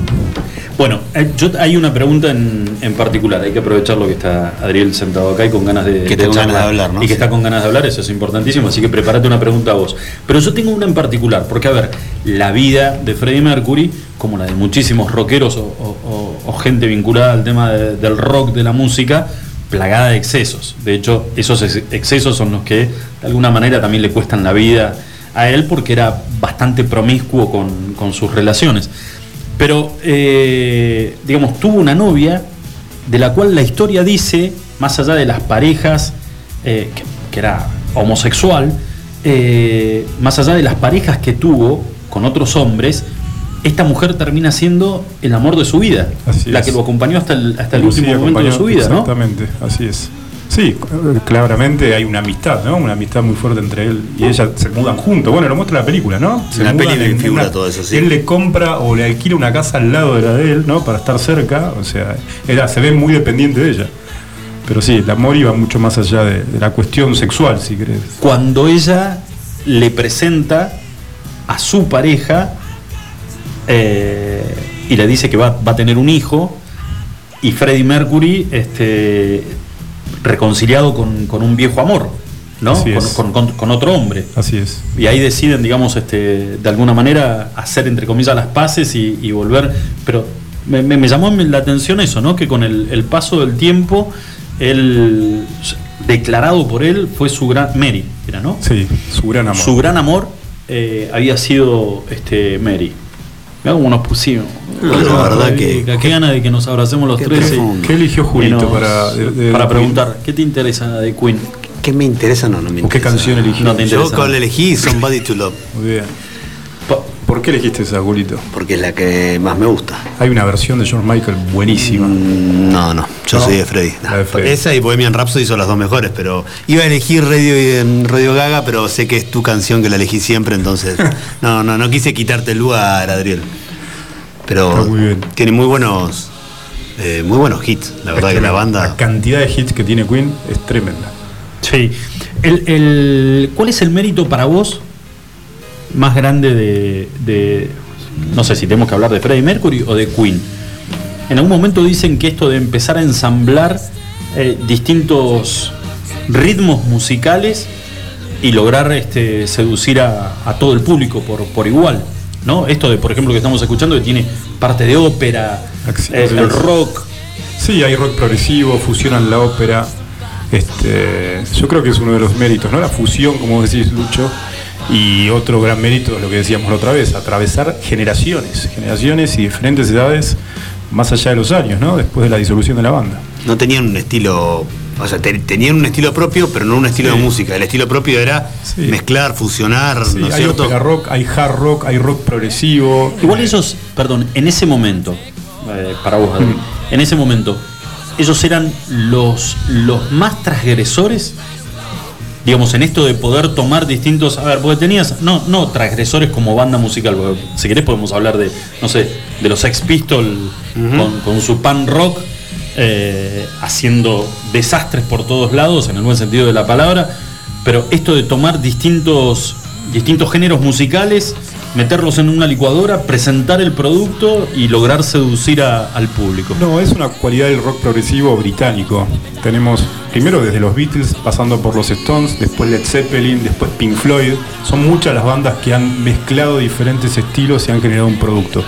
Bueno, eh, yo, hay una pregunta en, en particular, hay que aprovechar lo que está Adriel sentado acá y con ganas de, Que tengo ganas de hablar, ¿no? Y que está con ganas de hablar, eso es importantísimo, así que prepárate una pregunta a vos. Pero yo tengo una en particular, porque a ver, la vida de Freddie Mercury, como la de muchísimos rockeros o, o- o- o gente vinculada al tema de- del rock, de la música, plagada de excesos. De hecho, esos ex- excesos son los que de alguna manera también le cuestan la vida a él porque era bastante promiscuo con, con sus relaciones. Pero, eh, digamos, tuvo una novia de la cual la historia dice, más allá de las parejas, eh, que, que era homosexual, eh, más allá de las parejas que tuvo con otros hombres, esta mujer termina siendo el amor de su vida, Así la es. que lo acompañó hasta el, hasta el último momento de su vida, ¿no? Exactamente, así es. Sí, claramente hay una amistad, ¿no? Una amistad muy fuerte entre él y ella. Se mudan juntos. Bueno, lo muestra la película, ¿no? Se En la mudan peli en figura una- todo eso, sí. Él le compra o le alquila una casa al lado de la de él, ¿no? Para estar cerca. O sea, era, se ve muy dependiente de ella. Pero sí, el amor iba mucho más allá de, de la cuestión sexual, si querés. cuando ella le presenta a su pareja eh, y le dice que va, va a tener un hijo y Freddie Mercury este, reconciliado con, con un viejo amor, ¿no? Con, es. con- con- con otro hombre. Así es. Y ahí deciden, digamos, este, de alguna manera hacer, entre comillas, las paces y, y volver. Pero me, me- me llamó la atención eso, ¿no? Que con el, el paso del tiempo, él, declarado por él, fue su gran. Mary, era, ¿no? Sí, su gran amor. Su gran amor eh, había sido este, Mary. Mirá cómo nos pusimos. No, la verdad que- Qué ganas de que nos abracemos los tres. ¿Qué eligió Julito para, de- de- para preguntar, ¿qué te interesa de Queen? ¿Qué me interesa? No, no me ¿O qué interesa. canción eligió? No te interesa. Yo cuál elegí Somebody to Love, Muy bien. ¿Por qué elegiste esa, Julito? porque es la que más me gusta. Hay una versión de George Michael buenísima. Mm, No, no, yo No, soy de Freddy. la de Freddy. Esa y Bohemian Rhapsody son las dos mejores, pero iba a elegir Radio, Radio Gaga, pero sé que es tu canción que la elegí siempre, entonces no, no, no quise quitarte el lugar, Adriel. Pero Está muy bien. tiene muy buenos, eh, muy buenos hits. La verdad Es que la tremendo. banda. La cantidad de hits que tiene Queen es tremenda. Sí. El, el- ¿Cuál es el mérito para vos más grande de, de- No sé si tenemos que hablar de Freddie Mercury o de Queen. En algún momento dicen que esto de empezar a ensamblar eh, distintos ritmos musicales y lograr este, seducir a, a todo el público por, por igual. ¿no? Esto de, por ejemplo, que estamos escuchando, que tiene parte de ópera, eh, el rock, Sí, hay rock progresivo, fusionan la ópera. Este, yo creo que es uno de los méritos, ¿no? La fusión, como decís, Lucho. Y otro gran mérito es lo que decíamos la otra vez, atravesar generaciones, generaciones y diferentes edades más allá de los años, ¿no? Después de la disolución de la banda. No tenían un estilo, o sea, te- tenían un estilo propio, pero no un estilo Sí. de música. El estilo propio era mezclar, fusionar, Sí, ¿no es hay cierto? ópera rock, hay hard rock, hay rock progresivo. Igual ellos, perdón, en ese momento, eh, para vos, Adri, en ese momento, ellos eran los, los más transgresores, digamos, en esto de poder tomar distintos. A ver, porque tenías, no, no transgresores como banda musical, porque si querés podemos hablar de, no sé, de los Sex Pistols con, con su pan rock, eh, haciendo desastres por todos lados, en el buen sentido de la palabra, pero esto de tomar distintos, distintos géneros musicales meterlos en una licuadora, presentar el producto y lograr seducir a- al público. No, es una cualidad del rock progresivo británico. Tenemos primero desde los Beatles, pasando por los Stones, después Led Zeppelin, después Pink Floyd. Son muchas las bandas que han mezclado diferentes estilos y han generado un producto.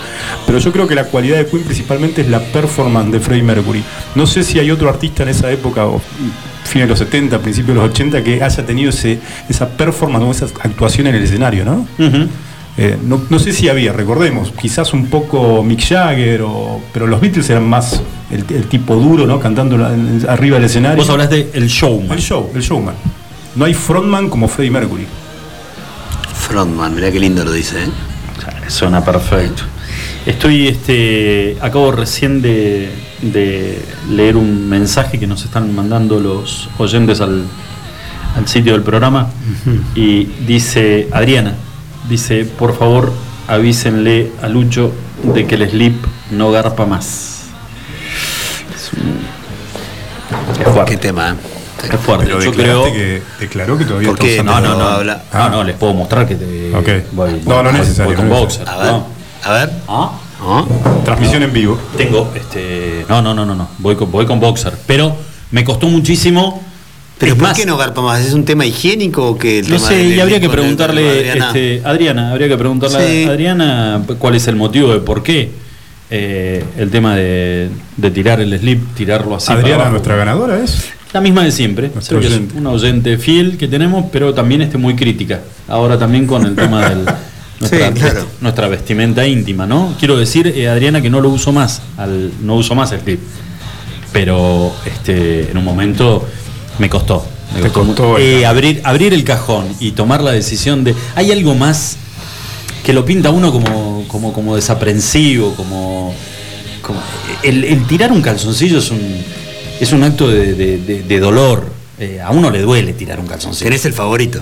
Pero yo creo que la cualidad de Queen principalmente es la performance de Freddie Mercury. No sé si hay otro artista en esa época, o fines de los 70, principios de los 80, que haya tenido ese, esa performance o esa actuación en el escenario, ¿no? Eh, no, no sé si había, recordemos, quizás un poco Mick Jagger, o, pero los Beatles eran más el, el tipo duro, ¿no? Cantando la- en- arriba del escenario. Vos hablas de el showman. El show, el showman. No hay frontman como Freddie Mercury. Frontman, mirá qué lindo lo dice, ¿eh? Suena perfecto. Estoy, este, acabo recién de, de leer un mensaje que nos están mandando los oyentes al, al sitio del programa y dice, Adriana, dice, por favor avísenle a Lucho de que el slip no garpa más. Es, un- es fuerte. Qué tema, ¿eh? Es fuerte. Pero Yo creo... que declaró que todavía ¿Por qué? No, no, no. habla- No, no, les puedo mostrar que te. Ok. voy- No, voy- no es voy- necesario, voy con no boxer. A ver, ¿no? a ver. ¿Ah? ¿Ah? Transmisión en vivo. Tengo, este. No, no, no, no, no. Voy con, voy con boxer. Pero me costó muchísimo. Pero ¿por más, qué no garpa más? ¿Es un tema higiénico o que No sé, y habría que preguntarle, Adriana? este, Adriana, habría que preguntarle Sí. a Adriana cuál es el motivo de por qué eh, el tema de, de tirar el slip, tirarlo así. para Adriana, abajo. nuestra ganadora, es. La misma de siempre. Creo que es una oyente fiel que tenemos, pero también este muy crítica. Ahora también con el tema del nuestra, Sí, claro. vesti- nuestra vestimenta íntima, ¿no? Quiero decir, eh, Adriana, que no lo uso más, al, no uso más el clip. Pero este, en un momento me costó. Me Te costó Eh, abrir, abrir el cajón y tomar la decisión de. ¿Hay algo más que lo pinta uno como, como, como desaprensivo, como. como- el, el tirar un calzoncillo es un, es un acto de, de- de- de dolor. Eh, a uno le duele tirar un calzoncillo. Tenés el favorito.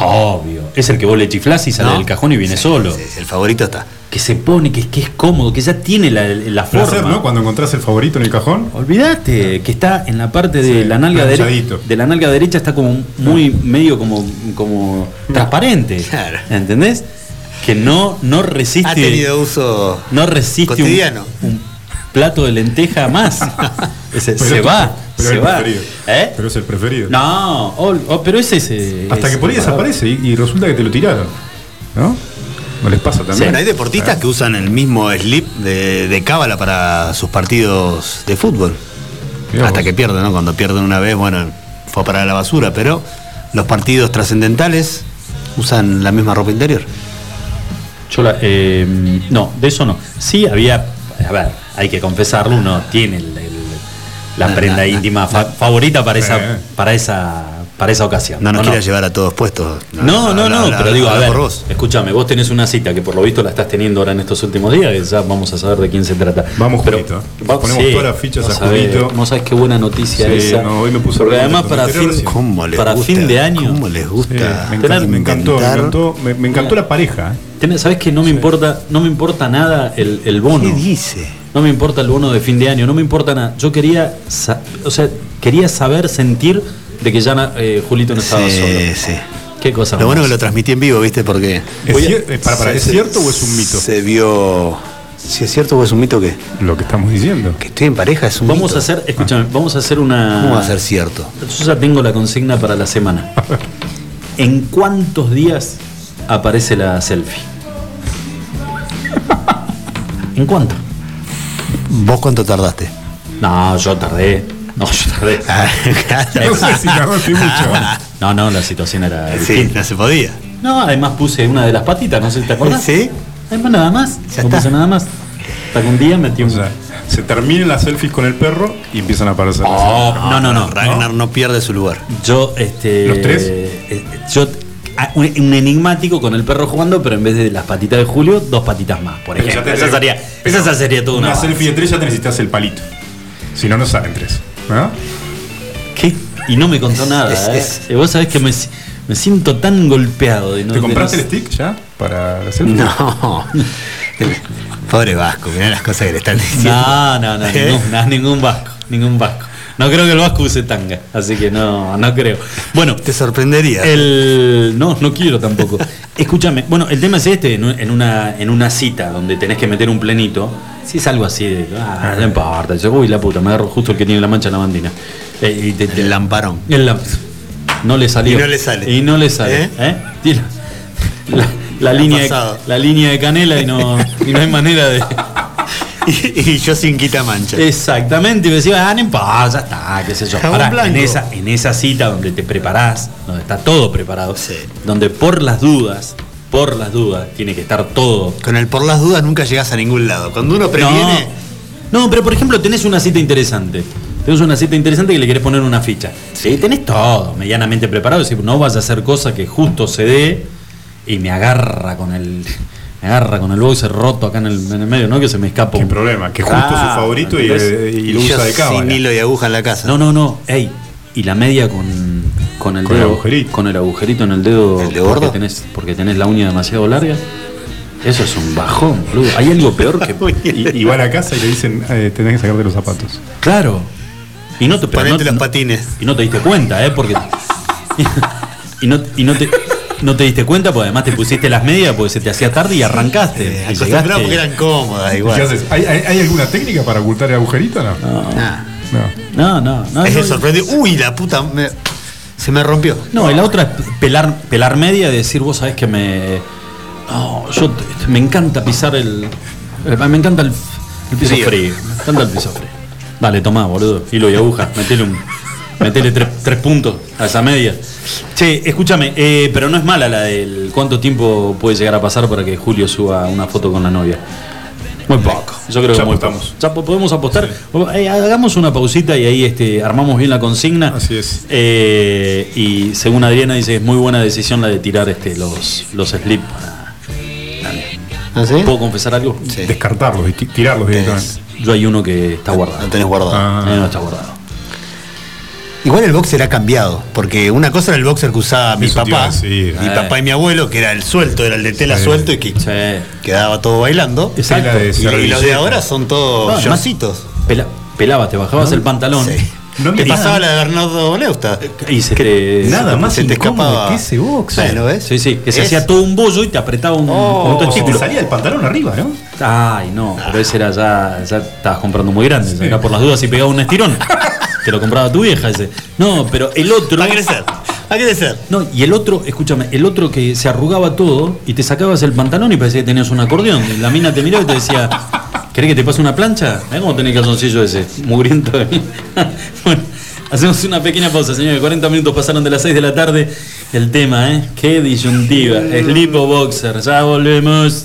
Obvio. Es el que vos le chiflás y sale ¿No? del cajón y viene solo. Sí, sí, el favorito está. Que se pone, que, que es cómodo, que ya tiene la, la Placer, forma. ¿no? Cuando encontrás el favorito en el cajón. Olvídate, que está en la parte de Sí, la nalga derecha. De la nalga derecha está como muy medio como, como transparente. Claro. ¿Entendés? Que no, no resiste. Ha tenido uso no resiste un- cotidiano. Un, plato de lenteja más. Se va. pero se es el va. preferido. ¿Eh? Pero es el preferido. No, oh, oh, pero es ese. Hasta es que por ahí desaparece y, y resulta que te lo tiraron. ¿No? ¿No les pasa también? Hay deportistas que usan el mismo slip de, de cábala para sus partidos de fútbol. Mirá Hasta vos. que pierden, ¿no? Cuando pierden una vez, bueno, fue a parar a la basura, pero los partidos trascendentales usan la misma ropa interior. Yo la- eh, no, de eso no. Sí había, a ver, hay que confesarlo, uno tiene el- el- la No, prenda no, íntima fa- favorita para Eh. esa, para esa, para esa ocasión. No nos no, quieras llevar a todos puestos. No, no, no, pero digo, a ver, escúchame, vos tenés una cita que por lo visto la estás teniendo ahora en estos últimos días, que ya vamos a saber de quién se trata. Vamos, pero, Julito. va- Ponemos sí, todas las fichas a sabés, Julito. No sabes qué buena noticia Sí, esa. no, hoy me puse Porque además para fin. ¿Cómo les para gusta? fin de año. ¿Cómo les Sí, gusta? me, encantó, me encantó, me encantó, me, me encantó la pareja. ¿eh? Tenés- ¿Sabés que no me importa, no me importa nada el, el bono? ¿Qué dice? No me importa el bono de fin de año, no me importa nada. Yo quería, o sea, quería saber, sentir de que ya eh, Julito no estaba Sí, solo. sí. Qué cosa. Lo bueno que lo transmití en vivo, ¿viste? Porque. ¿Es, cier- eh, para, para, ¿es se- cierto o es un mito? Se vio. Si es cierto o es un mito que. Lo que estamos diciendo. Que estoy en pareja es un Vamos mito. a hacer, escúchame, vamos a hacer una. ¿Cómo va a ser cierto? Yo ya tengo la consigna para la semana. ¿En cuántos días aparece la selfie? ¿En cuánto? ¿Vos cuánto tardaste? No, yo tardé. No, yo tardé. No sé si tardaste mucho. No, no, la situación era Sí, distinta. no se podía. No, además puse una de las patitas, no sé si te acordás. ¿Sí? Además nada más. Ya no está. puse nada más. Hasta que un día metí O un. sea, se terminan las selfies con el perro y empiezan a aparecer. las Oh, no, no, no. Ragnar no pierde su lugar. Yo, este. ¿Los tres? eh, yo. ah, Un, un enigmático con el perro jugando, pero en vez de las patitas de Julio, dos patitas más, por ejemplo. te- Esa sería, esa sería toda una. Una selfie de tres ya te necesitas el palito. Si no, no salen tres. ¿No? ¿Qué? Y no me contó nada. es- ¿eh? es- Y Vos sabés que me, si- me siento tan golpeado de no ¿Te compraste de el stick ya para selfie? No. Pobre Vasco, mirá las cosas que le están diciendo. No, no, no, ¿Eh? ningún, no, ningún vasco, ningún vasco. No creo que el Vasco use tanga, así que no, no creo. Bueno, Te sorprendería. el no, no quiero tampoco. Escúchame, bueno, el tema es este, en una, en una cita donde tenés que meter un plenito, si es algo así de, ah, no importa, dice, uy la puta, me agarro justo el que tiene la mancha en la bandina. Eh, y te- te- El lamparón. el no le salió. Y no le sale. Y no le sale. ¿Eh? ¿eh? La, línea de, la línea de canela y no, y no hay manera de. Y, y yo sin quita mancha. Exactamente, y me decía, ah, no importa, ya está, qué sé yo. Pará, en, esa, en esa cita donde te preparás, donde está todo preparado, donde por las dudas, por las dudas, tiene que estar todo. Con el por las dudas nunca llegas a ningún lado. Cuando uno previene. No, no, pero por ejemplo, tenés una cita interesante. Tenés una cita interesante que le querés poner una ficha. Sí, tenés todo medianamente preparado. Es decir, no vas a hacer cosa que justo se dé y me agarra con el. Me agarra con el boxer roto acá en el, en el medio, ¿no? Que se me escapa Qué un. problema, que justo Ah, su favorito y, eh, y lo yo usa de cábala. sin hilo y aguja en la casa. No, no, no. Ey, y la media con, con el Con el dedo. agujerito. Con el agujerito en el dedo. ¿El de porque gordo? tenés, porque tenés la uña demasiado larga. Eso es un bajón, boludo. Hay algo peor que. Y, y va a la casa y le dicen, eh, tenés que sacarte los zapatos. Claro. Y no te Ponete no- los no- patines. Y no te diste cuenta, ¿eh? Porque. y no, y no te. No te diste cuenta porque además te pusiste las medias porque se te hacía tarde y arrancaste. y Acostumbrado llegaste. porque eran cómodas ¿Y igual. qué haces? ¿Hay, hay, hay alguna técnica para ocultar el agujerito o no? Nah. No. No, no, no. Es no, que sorprendió. Uy, la puta. me- se me rompió. No, y la otra es pelar, pelar media y decir, vos sabés que me. No, yo me encanta pisar el. Me encanta el, el piso Frío. frío. Me encanta el piso frío. Dale, tomá, boludo. Hilo y aguja. Metele un. Metele tres, tres puntos a esa media. Che, escúchame, eh, pero no es mala la del cuánto tiempo puede llegar a pasar para que Julio suba una foto con la novia. Muy poco. Yo creo que muy apostamos. poco. Ya po- podemos apostar. Eh, hagamos una pausita y ahí este, armamos bien la consigna. Así es. Eh, y según Adriana dice es muy buena decisión la de tirar este, los, los slip. ¿Ah, sí? ¿Puedo confesar algo? Descartarlos y ti- tirarlos directamente. Yo hay uno que está guardado. Lo tenés guardado. Ah. Eh, no está guardado. Igual el boxer ha cambiado, porque una cosa era el boxer que usaba mi Eso papá, mi Eh. papá y mi abuelo, que era el suelto, era el de tela Sí. suelto y que Sí. quedaba todo bailando. Exacto. Y, y los de ahora son No, todos además- shortcitos. Pela- pelabas, te bajabas el pantalón. Sí. No Te pasaba nada- la de Bernardo Neusta. Y se te. Nada más se te escapaba. que ese boxer. Bueno, ¿ves? Sí, sí, que se Es- hacía todo un bollo y te apretaba un, Oh, un te salía el pantalón arriba, ¿no? Ay, no, pero ese era ya, ya estabas comprando muy grande. Acá por las dudas si pegaba un estirón. Te lo compraba tu vieja ese. No, pero el otro. Va a crecer, va a crecer. No, y el otro, escúchame, el otro que se arrugaba todo y te sacabas el pantalón y parecía que tenías un acordeón. Y la mina te miraba y te decía, ¿querés que te pase una plancha? Mirá cómo tenés el calzoncillo ese, mugriento de mí. bueno, hacemos una pequeña pausa, señores. 40 minutos pasaron de las 6 de la tarde. El tema, ¿eh? Qué disyuntiva. Sleep o boxer. Ya volvemos.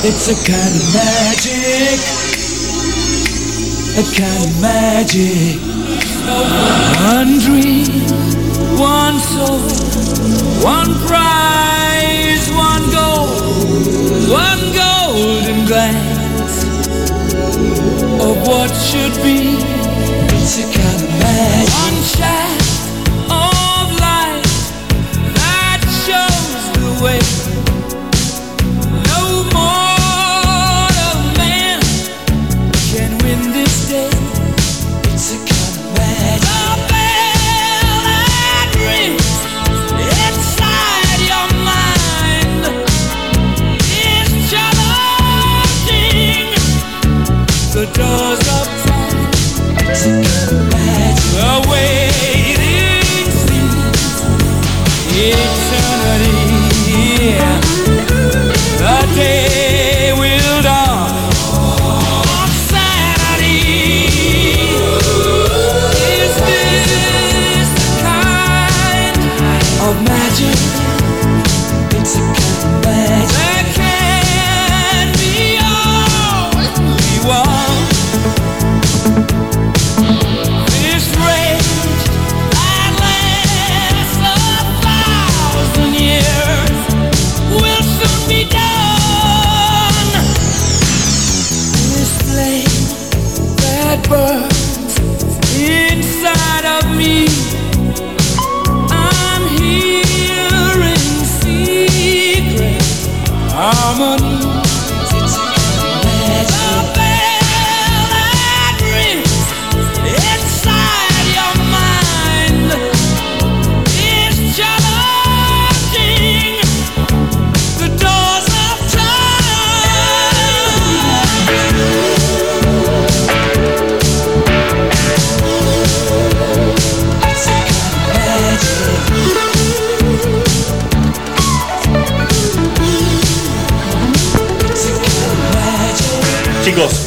It's a kind of magic. A kind of magic. One dream, one soul, one prize, one goal, one golden glance of what should be. It's a kind of magic. One shaft of light that shows the way.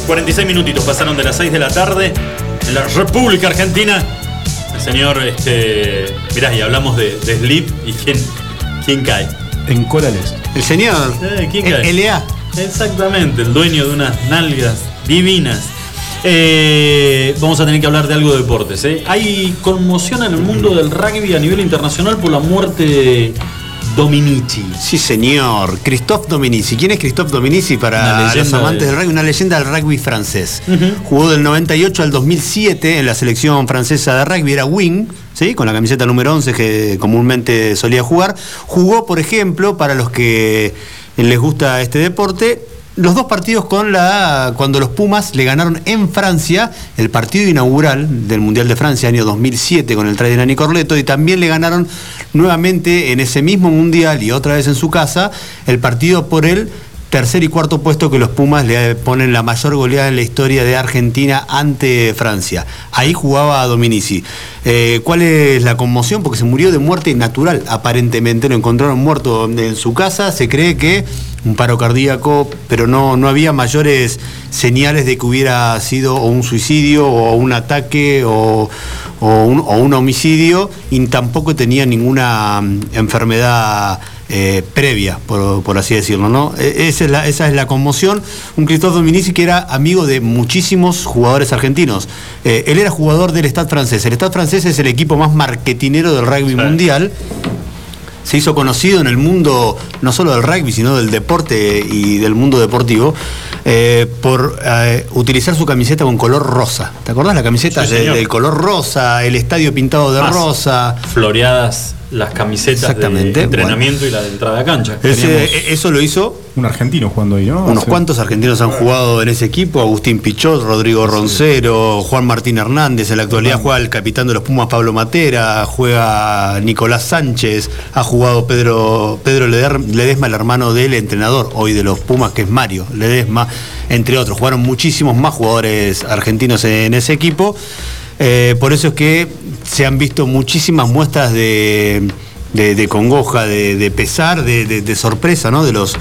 46 minutitos pasaron de las 6 de la tarde en la República Argentina. El señor, este. Mirá, y hablamos de, de Sleep y quién, quién cae. En Corales. El señor. Eh, ¿Quién El- cae? LA. Exactamente, el dueño de unas nalgas divinas. Eh, vamos a tener que hablar de algo de deportes. ¿eh? Hay conmoción en el mundo del rugby a nivel internacional por la muerte de Dominici. Sí, señor. Christophe Dominici. ¿Quién es Christophe Dominici para los amantes de- del rugby? Una leyenda del rugby francés. Jugó del 98 al 2007 en la selección francesa de rugby. Era wing, ¿sí? con la camiseta número 11 que comúnmente solía jugar. Jugó, por ejemplo, para los que les gusta este deporte, los dos partidos con la cuando los Pumas le ganaron en Francia el partido inaugural del Mundial de Francia año 2007 con el try de Nani Corleto y también le ganaron nuevamente en ese mismo Mundial y otra vez en su casa el partido por el tercer y cuarto puesto que los Pumas le ponen la mayor goleada en la historia de Argentina ante Francia. Ahí jugaba Dominici. Eh, ¿Cuál es la conmoción? Porque se murió de muerte natural, aparentemente. Lo encontraron muerto en su casa. Se cree que un paro cardíaco, pero no, no había mayores señales de que hubiera sido o un suicidio o un ataque o, o un, o un homicidio y tampoco tenía ninguna mm, enfermedad eh, previa, por, por así decirlo. ¿no? E- Esa, es la, esa es la conmoción. Un Cristóbal Dominici que era amigo de muchísimos jugadores argentinos. Eh, él era jugador del Stade francés. El Stade francés es el equipo más marketinero del rugby mundial se hizo conocido en el mundo, no solo del rugby, sino del deporte y del mundo deportivo, eh, por eh, utilizar su camiseta con color rosa. ¿Te acordás la camiseta Sí, de- señor. del color rosa, el estadio pintado de Más. rosa? Floreadas las camisetas Exactamente, de entrenamiento y la de entrada a cancha. Ese- eso lo hizo. Un argentino jugando ahí, ¿no? Unos Sí. cuantos argentinos han jugado en ese equipo, Agustín Pichot, Rodrigo Roncero, Juan Martín Hernández, en la actualidad juega el capitán de los Pumas Pablo Matera, juega Nicolás Sánchez, ha jugado Pedro, Pedro Ledesma, el hermano del entrenador hoy de los Pumas, que es Mario Ledesma, entre otros. Jugaron muchísimos más jugadores argentinos en ese equipo. Eh, por eso es que se han visto muchísimas muestras de, congoja, de, pesar, de, sorpresa, ¿no? De los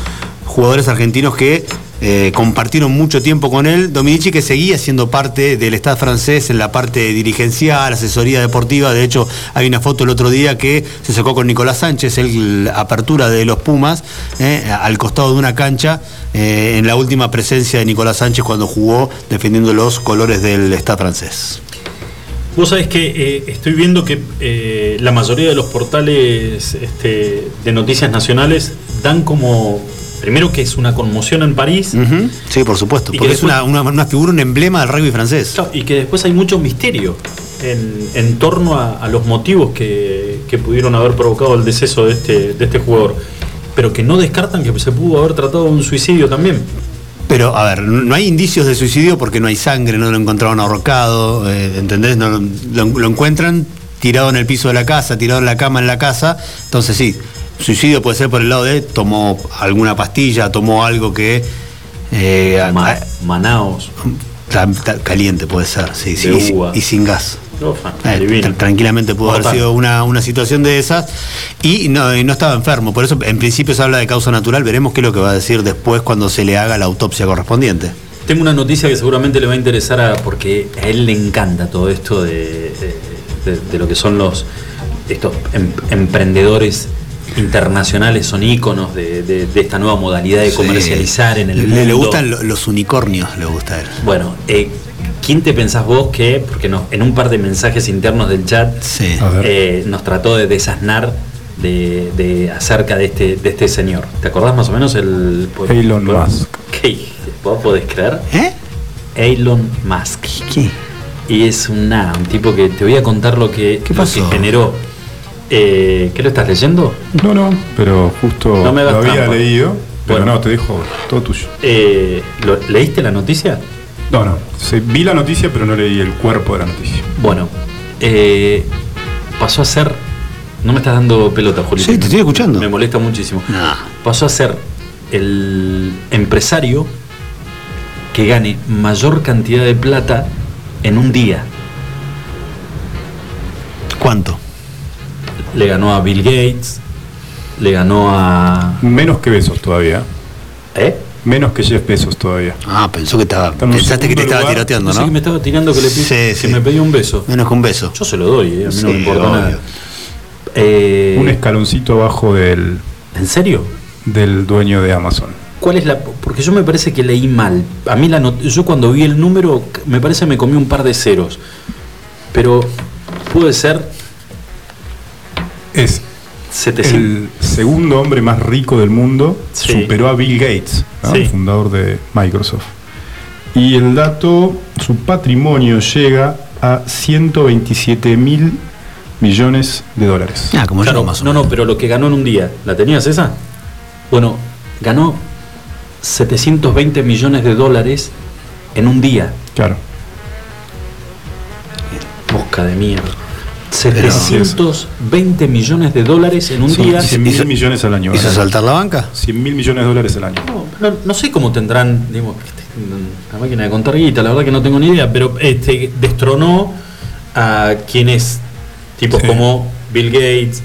jugadores argentinos que eh, compartieron mucho tiempo con él. Dominici que seguía siendo parte del Estado francés en la parte dirigencial, asesoría deportiva. De hecho, hay una foto el otro día que se sacó con Nicolás Sánchez, el apertura de los Pumas, eh, al costado de una cancha, en la última presencia de Nicolás Sánchez cuando jugó defendiendo los colores del Estado francés. Vos sabés que eh, estoy viendo que eh, la mayoría de los portales este, de noticias nacionales dan como, primero que es una conmoción en París, Sí, por supuesto, Y porque que es una, una- una figura, un emblema del rugby francés. y que después hay mucho misterio en, en torno a, a los motivos que, que pudieron haber provocado el deceso de este, de este jugador, pero que no descartan que se pudo haber tratado de un suicidio también. Pero, a ver, no hay indicios de suicidio porque no hay sangre, no lo encontraron ahorcado, eh, ¿entendés? No, lo, lo encuentran tirado en el piso de la casa, tirado en la cama en la casa. Entonces, sí, suicidio puede ser por el lado de tomó alguna pastilla, tomó algo que. eh, Manaos. Caliente puede ser, sí, sí. Y, y sin gas. Eh, tranquilamente pudo haber sido una, una situación de esas y no, y no estaba enfermo. Por eso, en principio, se habla de causa natural. Veremos qué es lo que va a decir después cuando se le haga la autopsia correspondiente. Tengo una noticia que seguramente le va a interesar a, porque a él le encanta todo esto de, de- lo que son los estos em- emprendedores internacionales, son íconos de, de- de esta nueva modalidad de Sí. comercializar en el le, mundo. le gustan lo- los unicornios, le gusta a él. Bueno, eh, ¿quién te pensás vos que, porque no, en un par de mensajes internos del chat eh, nos trató de desasnar de, de- acerca de este, de este señor? ¿Te acordás más o menos el... Elon Musk. ¿Qué? ¿Vos podés creer? ¿Eh? Elon Musk. ¿Qué? Y es una, un tipo que te voy a contar lo que, lo que pasó? generó. Eh, ¿Qué lo estás leyendo? No, no, pero justo No me lo había trampa. leído. Pero Bueno. no, te dejo todo tuyo. Eh, ¿lo- ¿Leíste la noticia? No, no. se- vi la noticia, pero no leí el cuerpo de la noticia. Bueno, eh, pasó a ser. No me estás dando pelota, Julio. Sí, te estoy escuchando. Me molesta muchísimo. Pasó a ser el empresario que gane mayor cantidad de plata en un día. ¿Cuánto? Le ganó a Bill Gates, le ganó a. Menos que Besos todavía. ¿Eh? Menos que Jeff Besos todavía. Ah, pensó que estaba. Pensaste que te estaba tiroteando, Pensé ¿no? que me estaba tirando que le Sí, que sí. me pedía un beso. Menos que un beso. Yo se lo doy, eh, a mí no me importa obvio. nada. Eh, Un escaloncito abajo del. ¿En serio? Del dueño de Amazon. ¿Cuál es la.? Porque yo me parece que leí mal. A mí la not- yo cuando vi el número, me parece que me comí un par de ceros. Pero puede ser. Es 700. El segundo hombre más rico del mundo. Sí. Superó a Bill Gates, ¿no? Sí. el fundador de Microsoft. Y el dato, su patrimonio llega a 127 mil millones de dólares. Ah, como Claro, yo más o no, no, pero lo que ganó en un día, ¿la tenías esa? Bueno, ganó 720 millones de dólares en un día. Claro. Mosca de mierda. 720 millones de dólares en un Son día. 100 mil millones al año. ¿Hizo saltar la banca? 100 mil millones de dólares al año. No, no sé cómo tendrán, digamos, este, la máquina de contar guita, la verdad que no tengo ni idea, pero este destronó a quienes, tipos Sí. como Bill Gates,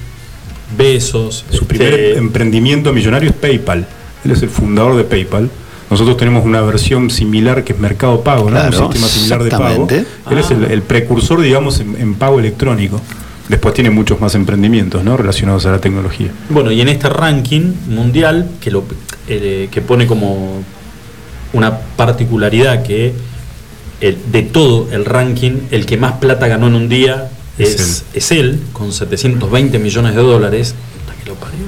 Besos, Su primer este, emprendimiento millonario es PayPal. Él es el fundador de PayPal. Nosotros tenemos una versión similar que es Mercado Pago, ¿no? Claro, un sistema similar de pago. exactamente. Él es el, el precursor, digamos, en, en pago electrónico. Después tiene muchos más emprendimientos, ¿no? Relacionados a la tecnología. Bueno, y en este ranking mundial, que, lo, eh, que pone como una particularidad que el- de todo el ranking, el que más plata ganó en un día es, es él, con 720 millones de dólares. Puta que lo parió.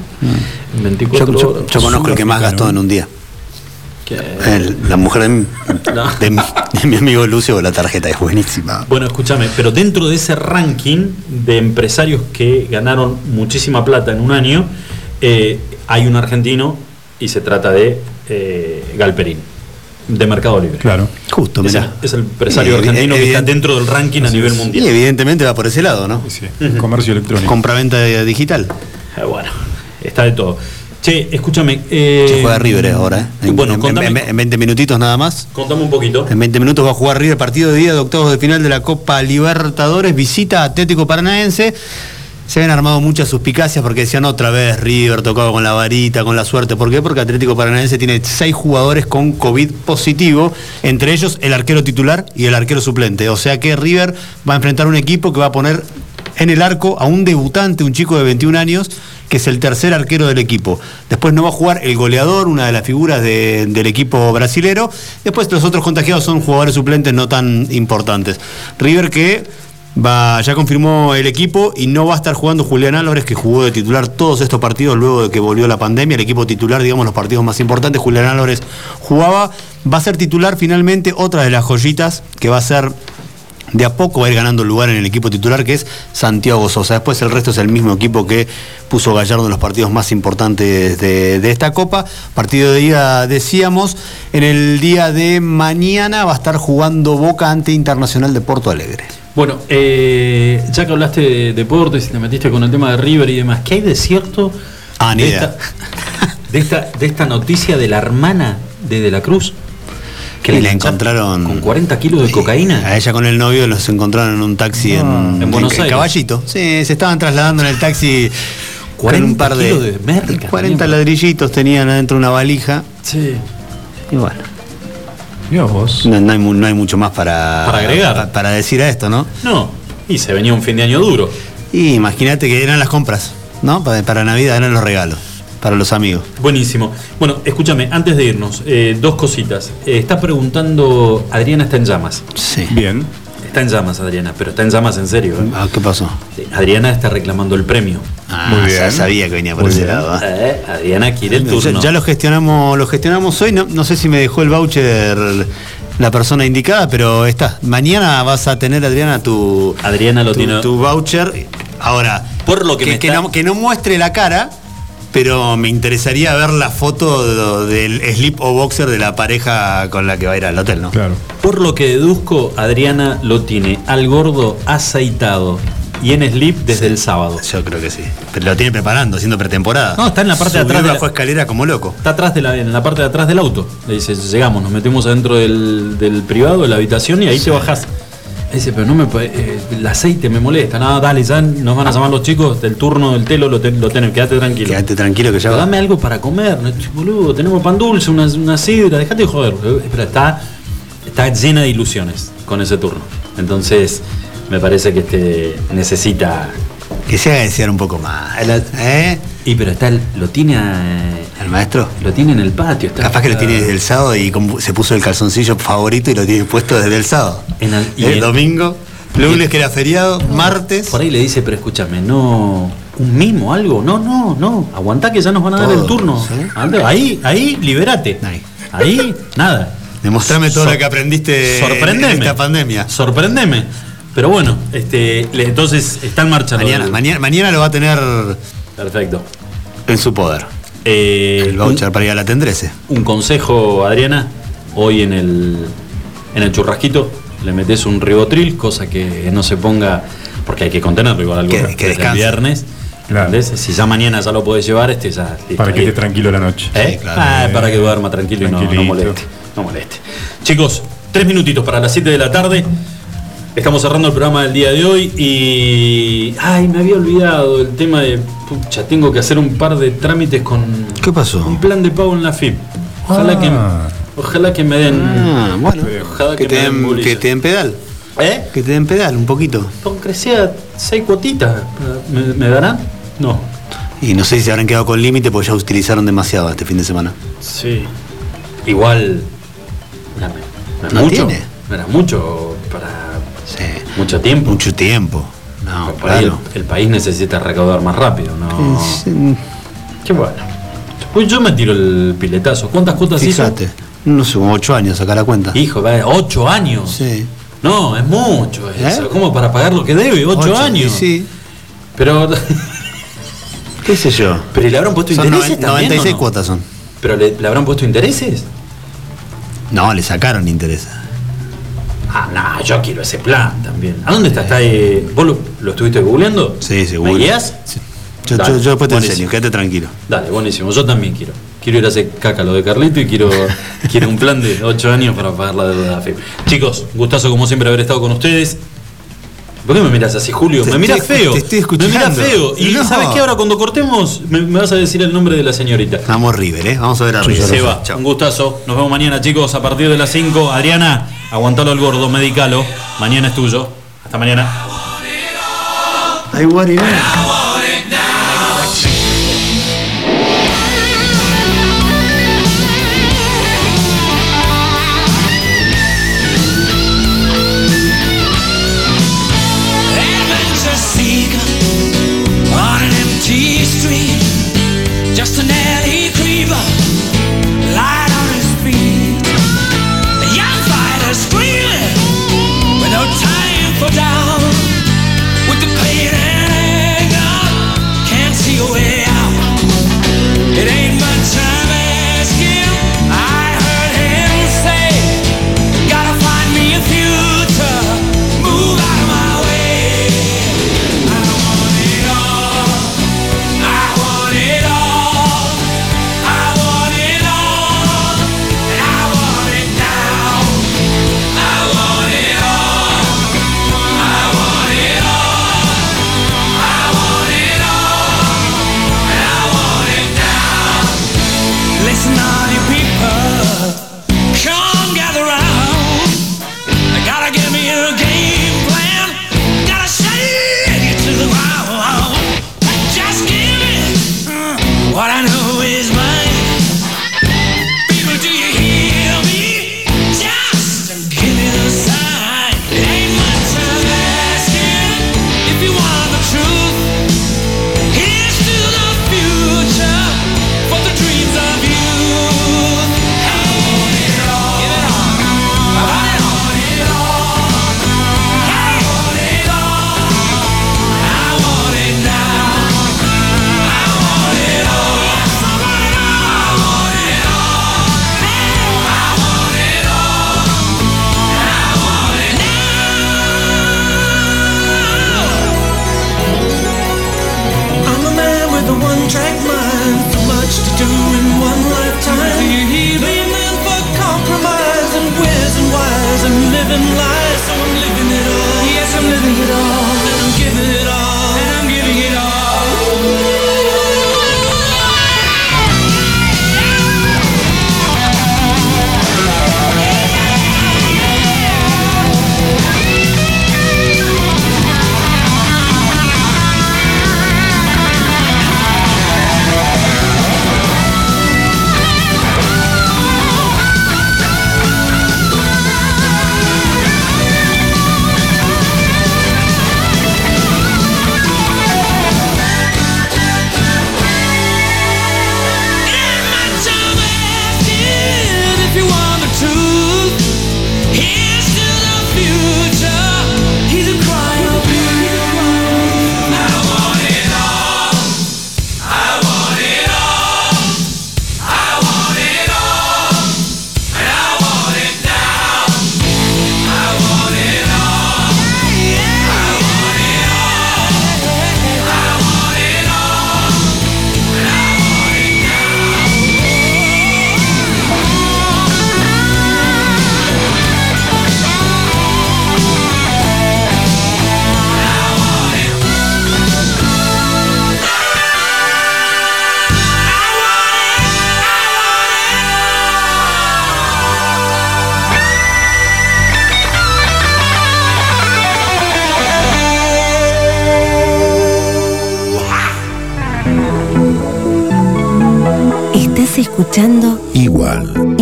En 24 Yo, yo conozco el que más gastó en un día. El- la mujer de mi, de mi- de mi amigo Lucio, la tarjeta es buenísima. Bueno, escúchame, pero dentro de ese ranking de empresarios que ganaron muchísima plata en un año, eh, hay un argentino y se trata de eh, Galperín, de Mercado Libre. Claro. Justo, Es el, mirá. es el empresario Eh, argentino que está dentro del ranking a nivel mundial. Y evidentemente va por ese lado, ¿no? Comercio electrónico. Compra-venta digital. Eh, bueno, está de todo. Che, escúchame. eh, Se juega River ahora, ¿eh? En, Bueno, en- contame- en- en 20 minutitos nada más. Contame un poquito. En 20 minutos va a jugar River partido de día de octavos de final de la Copa Libertadores, visita a Atlético Paranaense. Se habían armado muchas suspicacias porque decían otra vez River tocado con la varita, con la suerte. ¿Por qué? Porque Atlético Paranaense tiene seis jugadores con COVID positivo, entre ellos el arquero titular y el arquero suplente. O sea que River va a enfrentar un equipo que va a poner en el arco a un debutante, un chico de 21 años, que es el tercer arquero del equipo. Después no va a jugar el goleador, una de las figuras de- del equipo brasilero. Después los otros contagiados son jugadores suplentes no tan importantes. River que ya confirmó el equipo y no va a estar jugando Julián Álvarez, que jugó de titular todos estos partidos luego de que volvió la pandemia. El equipo titular, digamos, los partidos más importantes, Julián Álvarez jugaba. Va a ser titular finalmente otra de las joyitas que va a ser de a poco va a ir ganando lugar en el equipo titular, que es Santiago Sosa. Después el resto es el mismo equipo que puso Gallardo en los partidos más importantes de, de esta Copa. Partido de día, decíamos, en el día de mañana va a estar jugando Boca ante Internacional de Porto Alegre. Bueno, eh, ya que hablaste de deportes y te metiste con el tema de River y demás, ¿qué hay de cierto Ah, de, esta, de, esta, de esta noticia de la hermana de De la Cruz? Que le encontraron. Con 40 kilos de cocaína. A ella con el novio los encontraron en un taxi en, en Buenos Aires. Caballito. Sí, se estaban trasladando en el taxi con 40 un par de. kilos de merca, 40 tenían. ladrillitos tenían adentro de una valija. Sí. Y bueno. vos. No, no hay, no hay mucho más para, Para agregar. pa- para decir a esto, ¿no? No, y se venía un fin de año duro. Y imagínate que eran las compras, ¿no? Para, para Navidad eran los regalos, para los amigos. Buenísimo. Bueno, escúchame, antes de irnos, eh, dos cositas. Eh, está preguntando, Adriana está en llamas. Sí. Bien. Está en llamas, Adriana, pero está en llamas en serio. ¿eh? Ah, ¿Qué pasó? Adriana está reclamando el premio. Ah, ya sabía que venía por Muy ese bien. lado. ¿eh? Eh, Adriana quiere el Ya- turno. Ya lo gestionamos, lo gestionamos hoy. No, no sé si me dejó el voucher la persona indicada, pero está. Mañana vas a tener, Adriana, tu, Adriana lo tu, tiene- tu voucher. Ahora, Por lo que me que, está- no, que no muestre la cara, pero me interesaría ver la foto de- del slip o boxer de la pareja con la que va a ir al hotel, ¿no? Claro. Por lo que deduzco, Adriana lo tiene al gordo aceitado y en slip desde el sábado. Yo creo que sí. Pero lo tiene preparando, haciendo pretemporada. No, está en la parte de atrás de la- escalera como loco. Está atrás de la, en la parte de atrás del auto. Le dice, llegamos, nos metemos adentro del, del privado, de la habitación y ahí te bajás. Dice, pero no me puede- eh, el aceite me molesta. Nada, dale, ya nos van a llamar los chicos del turno del telo, lo, lo tenemos, quédate tranquilo. Quédate tranquilo que ya Pero dame algo para comer, no, boludo, tenemos pan dulce, una, una sidra, dejate de joder. Eh, Pero está, está llena de ilusiones con ese turno. Entonces, me parece que este necesita. Que se haga desear un poco más. ¿Eh? Y pero está, el- lo tiene a- ¿El maestro? lo tiene en el patio. Está, Capaz que lo tiene desde el sábado y se puso el calzoncillo favorito y lo tiene puesto desde el sábado. En al- y el domingo, lunes que era feriado, martes. Por ahí le dice, pero escúchame, no. ¿Un mimo, algo? No, no, no. Aguantá que ya nos van a dar el turno. Ande- Ahí, ahí, libérate. Ahí, nada. Demostrame todo Sor- lo que aprendiste en- Sorprendeme. en esta pandemia. Sorprendeme. Pero bueno, este, entonces está en marcha. Mañana, mañana, mañana lo va a tener Perfecto. en su poder. Eh, el voucher para ir a la Tendrese. Un consejo, Adriana. Hoy en el, en el churrasquito le metes un ribotril, cosa que no se ponga, porque hay que contenerlo igual algo. Que- que desde el descanse. viernes. ¿entendés? Si ya mañana ya lo podés llevar, este ya. listo, Para que ahí. esté tranquilo la noche. ¿Eh? Ah, para que duerma tranquilo y no, moleste. No moleste. Chicos, tres minutitos para las 7 de la tarde. Estamos cerrando el programa del día de hoy y. Ay, me había olvidado el tema de. Pucha, tengo que hacer un par de trámites con. ¿Qué pasó? Un plan de pago en la FIP. Ojalá que. Ojalá que me den. Ah, bueno. Ojalá Que que, te, den que te den pedal. ¿Eh? Que te den pedal un poquito. Aunque sea seis cuotitas, ¿me, me darán? No. Y no sé si se habrán quedado con límite porque ya utilizaron demasiado este fin de semana. Sí. Igual. No, no es ¿No mucho. tiene? No era mucho. Mucho tiempo. Mucho tiempo. No, por ahí el, claro. el país necesita recaudar más rápido, ¿no? Sí, Qué bueno. Pues yo me tiro el piletazo. ¿Cuántas cuotas hizo? Fíjate. No sé, como ocho años, sacar la cuenta. Hijo, ocho años. Sí. No, es mucho eso. ¿Eh? ¿Cómo para pagar lo que debe? Ocho, Ocho, años. sí. Pero. ¿Qué sé yo? Pero ¿y le habrán puesto Son intereses también? 96 o no? cuotas son. ¿Pero le, le habrán puesto intereses? No, le sacaron interés. Ah, no, yo quiero ese plan también. ¿A dónde está? ¿Está eh, ¿Vos lo, lo estuviste googleando? Sí, seguro. ¿Me guías? Yo, Dale, yo- yo después te buenísimo. enseño, quédate tranquilo. Dale, buenísimo. Yo también quiero. Quiero ir a hacer caca lo de Carlito y quiero, quiero un plan de 8 años para pagar la deuda de la FIP. Chicos, gustazo como siempre haber estado con ustedes. ¿Por qué me miras así, Julio? Te me miras feo. te estoy Me miras escuchando. feo. Y No. ¿sabes qué? Ahora cuando cortemos me, me vas a decir el nombre de la señorita. Vamos River, ¿eh? Vamos a ver a River. Se va. Un gustazo. Nos vemos mañana, chicos, a partir de las 5. Adriana, aguantalo al gordo, medicalo. Mañana es tuyo. Hasta mañana. I want it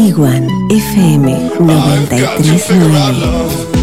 Iguan FM 939.